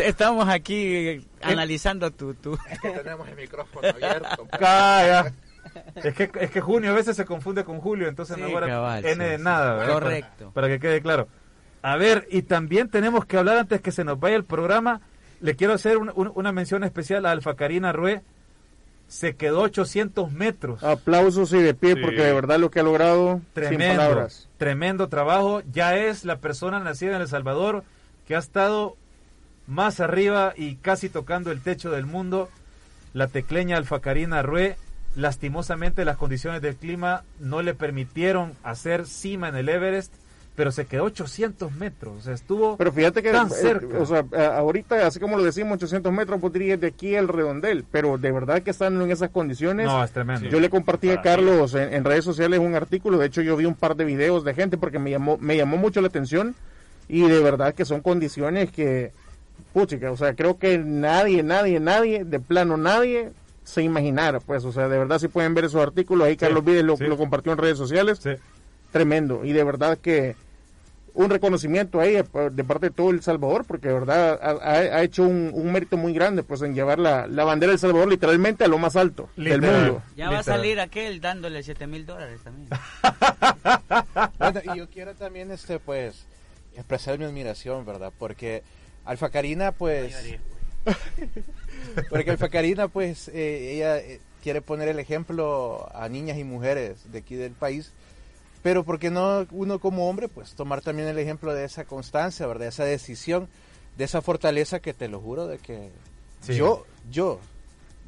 S8: estamos aquí analizando tu, tu...
S17: Es que tenemos el micrófono abierto.
S3: Es que, es que junio a veces se confunde con julio, entonces no habrá N de nada.
S8: Correcto.
S3: Para, que quede claro. A ver, y también tenemos que hablar antes que se nos vaya el programa. Le quiero hacer una mención especial a Alfa Karina Rue se quedó 800 metros.
S13: Aplausos y de pie porque de verdad lo que ha logrado
S3: tremendo, tremendo trabajo. Ya es la persona nacida en El Salvador que ha estado más arriba y casi tocando el techo del mundo. La tecleña Alfacarina Rue, lastimosamente las condiciones del clima no le permitieron hacer cima en el Everest pero se quedó 800 metros, o sea, estuvo
S13: pero fíjate que,
S3: tan eh, cerca.
S13: o sea, ahorita, así como lo decimos, 800 metros podría ir de aquí al redondel, pero de verdad que están en esas condiciones.
S3: No, es tremendo.
S13: Yo le compartí a Carlos en, redes sociales un artículo, de hecho yo vi un par de videos de gente porque me llamó, me llamó mucho la atención y de verdad que son condiciones que, puchica, o sea, creo que nadie, nadie, nadie, de plano nadie se imaginara, pues, o sea, de verdad si pueden ver esos artículos, ahí Carlos Vides lo, lo compartió en redes sociales, tremendo, y de verdad que un reconocimiento ahí de parte de todo El Salvador, porque de verdad ha, hecho un, mérito muy grande pues en llevar la, bandera del Salvador literalmente a lo más alto del mundo.
S8: Ya va a salir aquel dándole 7 mil dólares también.
S17: y yo quiero también este pues expresar mi admiración, ¿verdad? Porque Alfa Karina pues... porque Karina pues eh, ella eh, quiere poner el ejemplo a niñas y mujeres de aquí del país pero porque no uno como hombre, pues tomar también el ejemplo de esa constancia, ¿verdad? Esa decisión, de esa fortaleza que te lo juro de que yo, yo,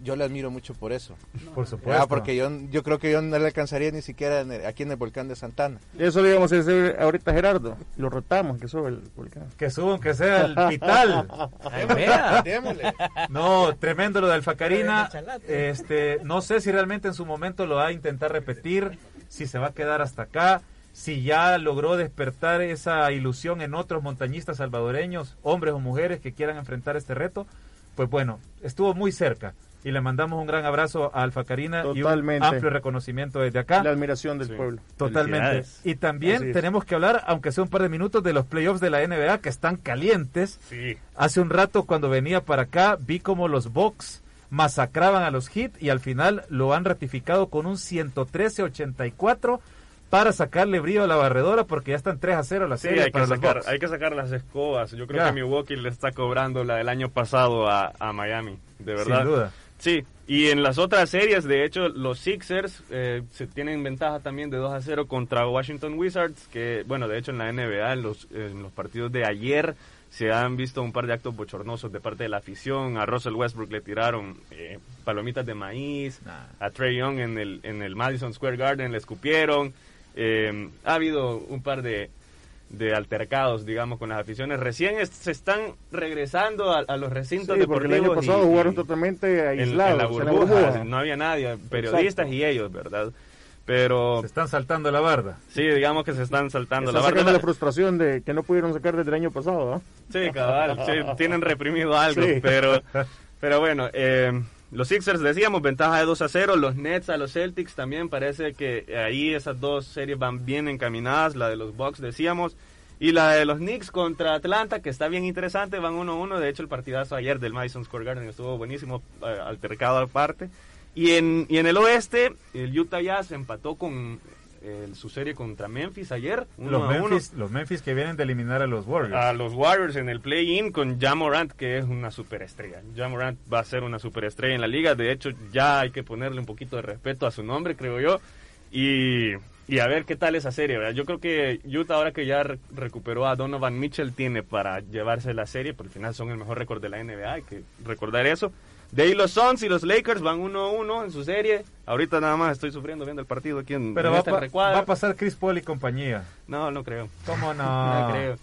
S17: yo le admiro mucho por eso.
S3: por supuesto.
S17: porque yo, yo creo que yo no le alcanzaría ni siquiera aquí en el volcán de Santana.
S13: Eso le íbamos a decir ahorita Gerardo. Lo rotamos, que sube el volcán.
S3: Que suba, que sea el pital. no, tremendo lo de Alfacarina. Este, no sé si realmente en su momento lo va a intentar repetir si se va a quedar hasta acá, si ya logró despertar esa ilusión en otros montañistas salvadoreños, hombres o mujeres que quieran enfrentar este reto, pues bueno, estuvo muy cerca. Y le mandamos un gran abrazo a Alfa Karina y un amplio reconocimiento desde acá.
S13: La admiración del pueblo.
S3: Totalmente. Y también tenemos que hablar, aunque sea un par de minutos, de los playoffs de la NBA que están calientes.
S12: Sí.
S3: Hace un rato cuando venía para acá vi como los Bucks masacraban a los Heat y al final lo han ratificado con un 113-84 para sacarle brío a la barredora porque ya están 3 a 0 la serie.
S12: hay, que sacar, hay que sacar las escobas. Yo creo que Milwaukee le está cobrando la del año pasado a, Miami, de verdad.
S3: Sin duda.
S12: Sí, y en las otras series, de hecho, los Sixers eh, se tienen ventaja también de 2 a 0 contra Washington Wizards, que, bueno, de hecho en la NBA, en los, en los partidos de ayer, se han visto un par de actos bochornosos de parte de la afición. A Russell Westbrook le tiraron eh, palomitas de maíz. A Trey Young en el, en el Madison Square Garden le escupieron. Eh, ha habido un par de, de altercados, digamos, con las aficiones. Recién se están regresando a, los recintos sí, porque
S13: el año pasado jugaron totalmente aislados.
S12: En, la burbuja, no había nadie, periodistas y ellos, ¿verdad? pero
S3: se están saltando la barda.
S12: Sí, digamos que se están saltando la barda.
S13: la frustración de que no pudieron sacar desde el año pasado, ¿no?
S12: Sí, cabal, tienen reprimido algo, pero pero bueno, eh, los Sixers decíamos ventaja de 2 a 0, los Nets a los Celtics también parece que ahí esas dos series van bien encaminadas, la de los Bucks decíamos y la de los Knicks contra Atlanta, que está bien interesante, van 1-1. De hecho, el partidazo ayer del Madison Square Garden estuvo buenísimo, eh, altercado aparte. Y en, y en el oeste, el Utah Jazz empató con su serie contra Memphis ayer.
S3: los, Memphis, los Memphis que vienen de eliminar a los Warriors.
S12: A los Warriors en el play-in con Jamorant, que es una superestrella. Jamorant va a ser una superestrella en la liga. De hecho, ya hay que ponerle un poquito de respeto a su nombre, creo yo. Y, y a ver qué tal esa serie. ¿verdad? Yo creo que Utah, ahora que ya recuperó a Donovan Mitchell, tiene para llevarse la serie. Por el final son el mejor récord de la NBA, hay que recordar eso De ahí los Suns y los Lakers van 1-1 en su serie. Ahorita nada más estoy sufriendo viendo el partido aquí en,
S3: Pero
S12: en
S3: va,
S12: este
S3: pa-
S12: recuadro.
S3: va a pasar Chris Paul y compañía.
S12: No, no creo.
S3: ¿Cómo no?
S12: No creo.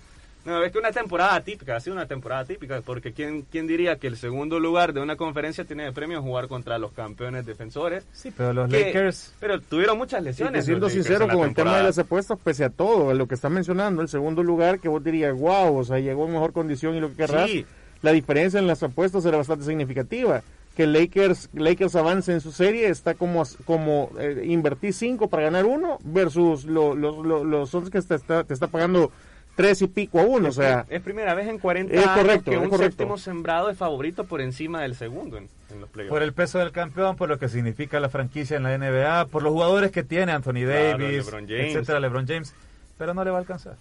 S12: No, es que una temporada típica, ha sido una temporada típica, porque ¿quién, ¿quién diría que el segundo lugar de una conferencia tiene de premio jugar contra los campeones defensores?
S3: Sí, pero los
S12: Que-
S3: Lakers...
S12: Pero tuvieron muchas lesiones.
S13: que siendo sincero con el tema de las apuestas, pese a todo, a lo que está mencionando, el segundo lugar que vos dirías, wow, o sea, llegó en mejor condición y lo que querrás,
S12: Sí.
S13: La diferencia en las apuestas era bastante significativa. Que Lakers, Lakers avance en su serie está como, como eh, invertir 5 para ganar uno versus lo- los los los Suns que te está, te está pagando tres y pico a uno, o
S12: Es
S13: sea,
S12: que es primera vez en 40
S13: Es
S12: años
S13: correcto,
S12: que
S13: es
S12: un
S13: correcto.
S12: séptimo sembrado es favorito por encima del segundo en, en los playoffs.
S3: Por el peso del campeón, por lo que significa la franquicia en la NBA, por los jugadores que tiene Anthony
S12: Claro,
S3: Davis,
S12: LeBron James.
S3: etcétera, LeBron James, pero no le va a alcanzar.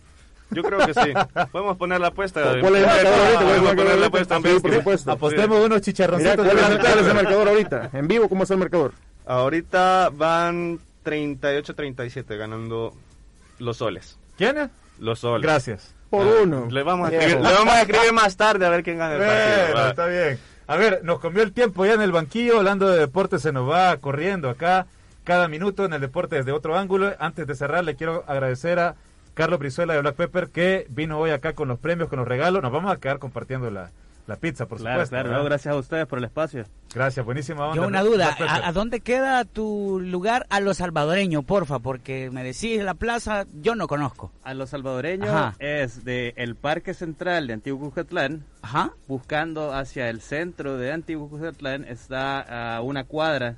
S12: Yo creo que sí. Podemos poner la apuesta.
S13: Ponle el marcador ahorita,
S12: Podemos poner la apuesta.
S13: Sí, por supuesto.
S3: Apostemos unos chicharroncitos.
S13: Mira, ¿cuál
S3: de
S13: es, es el marcador ahorita? En vivo, ¿cómo está el marcador?
S12: Ahorita van 38-37 ganando los soles.
S3: ¿Quiénes?
S12: Los soles.
S3: Gracias.
S13: Por
S12: Ah,
S13: uno.
S12: Le vamos, a escribir, le vamos a escribir más tarde a ver quién gana el partido.
S3: Está bien. A ver, nos comió el tiempo ya en el banquillo, hablando de deporte, se nos va corriendo acá cada minuto en el deporte desde otro ángulo. Antes de cerrar, le quiero agradecer a Carlos Brizuela de Black Pepper que vino hoy acá con los premios, con los regalos. Nos vamos a quedar compartiendo la, la pizza, por
S14: Claro,
S3: supuesto.
S14: claro. No, gracias a ustedes por el espacio.
S3: Gracias, buenísima onda.
S8: Yo una duda. ¿a, a dónde queda tu lugar a los salvadoreños, porfa? Porque me decís la plaza, yo no conozco.
S14: A los salvadoreños
S8: Ajá.
S14: es de el Parque Central de Antiguo Cuscatlán,
S8: Ajá.
S14: buscando hacia el centro de Antiguo Cuscatlán, está a una cuadra,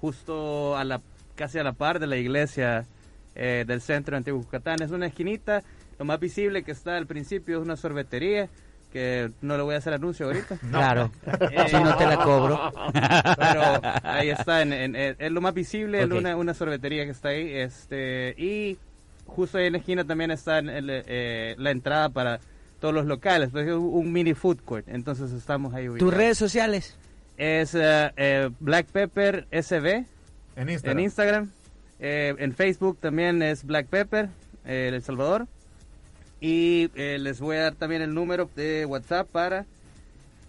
S14: justo a la casi a la par de la iglesia eh, del centro de Antiguo Cuscatlán. Es una esquinita, lo más visible que está al principio es una sorbetería, que no le voy a hacer anuncio ahorita.
S8: Claro,
S14: Eh,
S8: si no te la cobro.
S14: Pero ahí está, en, en- en- es lo más visible, es
S8: Ok.
S14: una, una sorbetería que está ahí. este Y justo ahí en la esquina también está en el, eh, la entrada para todos los locales. Entonces es un mini food court. Entonces estamos ahí ubicados.
S8: ¿Tus redes sociales?
S14: Es eh, eh, Black Pepper SB
S3: En Instagram.
S14: en Instagram. Eh, en Facebook también es Black Pepper, eh, El Salvador. Y eh, les voy a dar también el número de WhatsApp para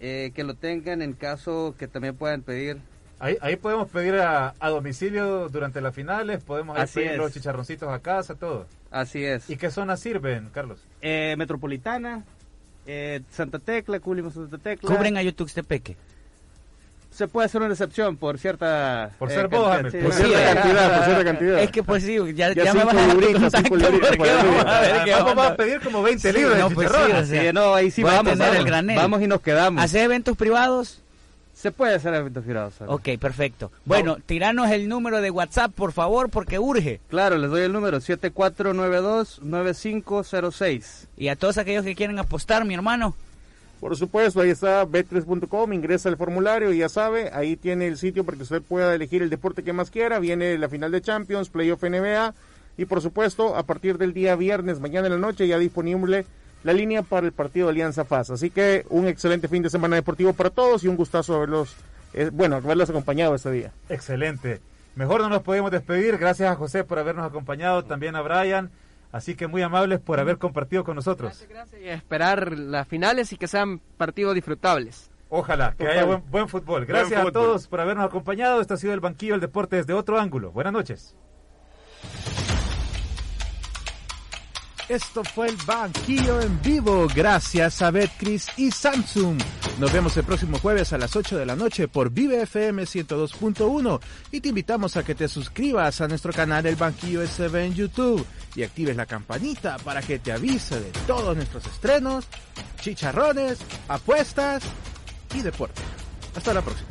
S14: eh, que lo tengan en caso que también puedan pedir
S3: Ahí, ahí podemos pedir a, a domicilio durante las finales, podemos
S14: Así
S3: pedir
S14: es.
S3: los chicharroncitos a casa, todo.
S14: Así es.
S3: ¿Y qué zonas sirven, Carlos?
S14: Eh, Metropolitana, eh, Santa Tecla, Culimos Santa Tecla.
S8: Cubren a Yutuxtepeque.
S14: Se puede hacer una excepción por cierta...
S3: Por
S14: eh,
S3: ser vos,
S14: cantidad,
S13: Por
S14: sí,
S13: cierta
S14: sí.
S13: cantidad, por cierta cantidad.
S8: Es que pues sí, ya,
S13: Ya
S8: ya, me vas a dar contacto porque vamos a ver qué
S3: Vamos
S8: onda.
S3: a pedir como 20
S8: Sí,
S3: libras
S8: no,
S3: de
S8: pues o sea,
S14: no, ahí sí vamos,
S8: tener
S14: vamos,
S8: el granel.
S14: vamos y nos quedamos.
S8: ¿Hace eventos privados?
S14: Se puede hacer eventos privados. ¿sabes?
S8: Ok, perfecto. Bueno, tiranos el número de WhatsApp, por favor, porque urge.
S14: Claro, les doy el número 7492-9506.
S8: Y a todos aquellos que quieren apostar, mi hermano.
S13: Por supuesto, ahí está bet3.com, ingresa al formulario y ya sabe, ahí tiene el sitio para que usted pueda elegir el deporte que más quiera. Viene la final de Champions, Playoff NBA y por supuesto, a partir del día viernes, mañana en la noche, ya disponible la línea para el partido de Alianza FAS. Así que un excelente fin de semana deportivo para todos y un gustazo haberlos, eh, bueno, haberlos acompañado este día.
S3: Excelente. Mejor no nos podemos despedir. Gracias a José por habernos acompañado, también a Brian. Así que muy amables por haber compartido con nosotros.
S18: y esperar las finales y que sean partidos disfrutables.
S3: Ojalá que haya buen, buen fútbol. Gracias
S18: Buen
S3: a todos por habernos acompañado. Esto ha sido el Banquillo del Deporte desde otro ángulo. Buenas noches. Esto fue el Banquillo en vivo, gracias a Betcris y Samsung. Nos vemos el próximo jueves a las 8 de la noche por Vive FM 102.1 y te invitamos a que te suscribas a nuestro canal El Banquillo SB en YouTube y actives la campanita para que te avise de todos nuestros estrenos, chicharrones, apuestas y deporte. Hasta la próxima.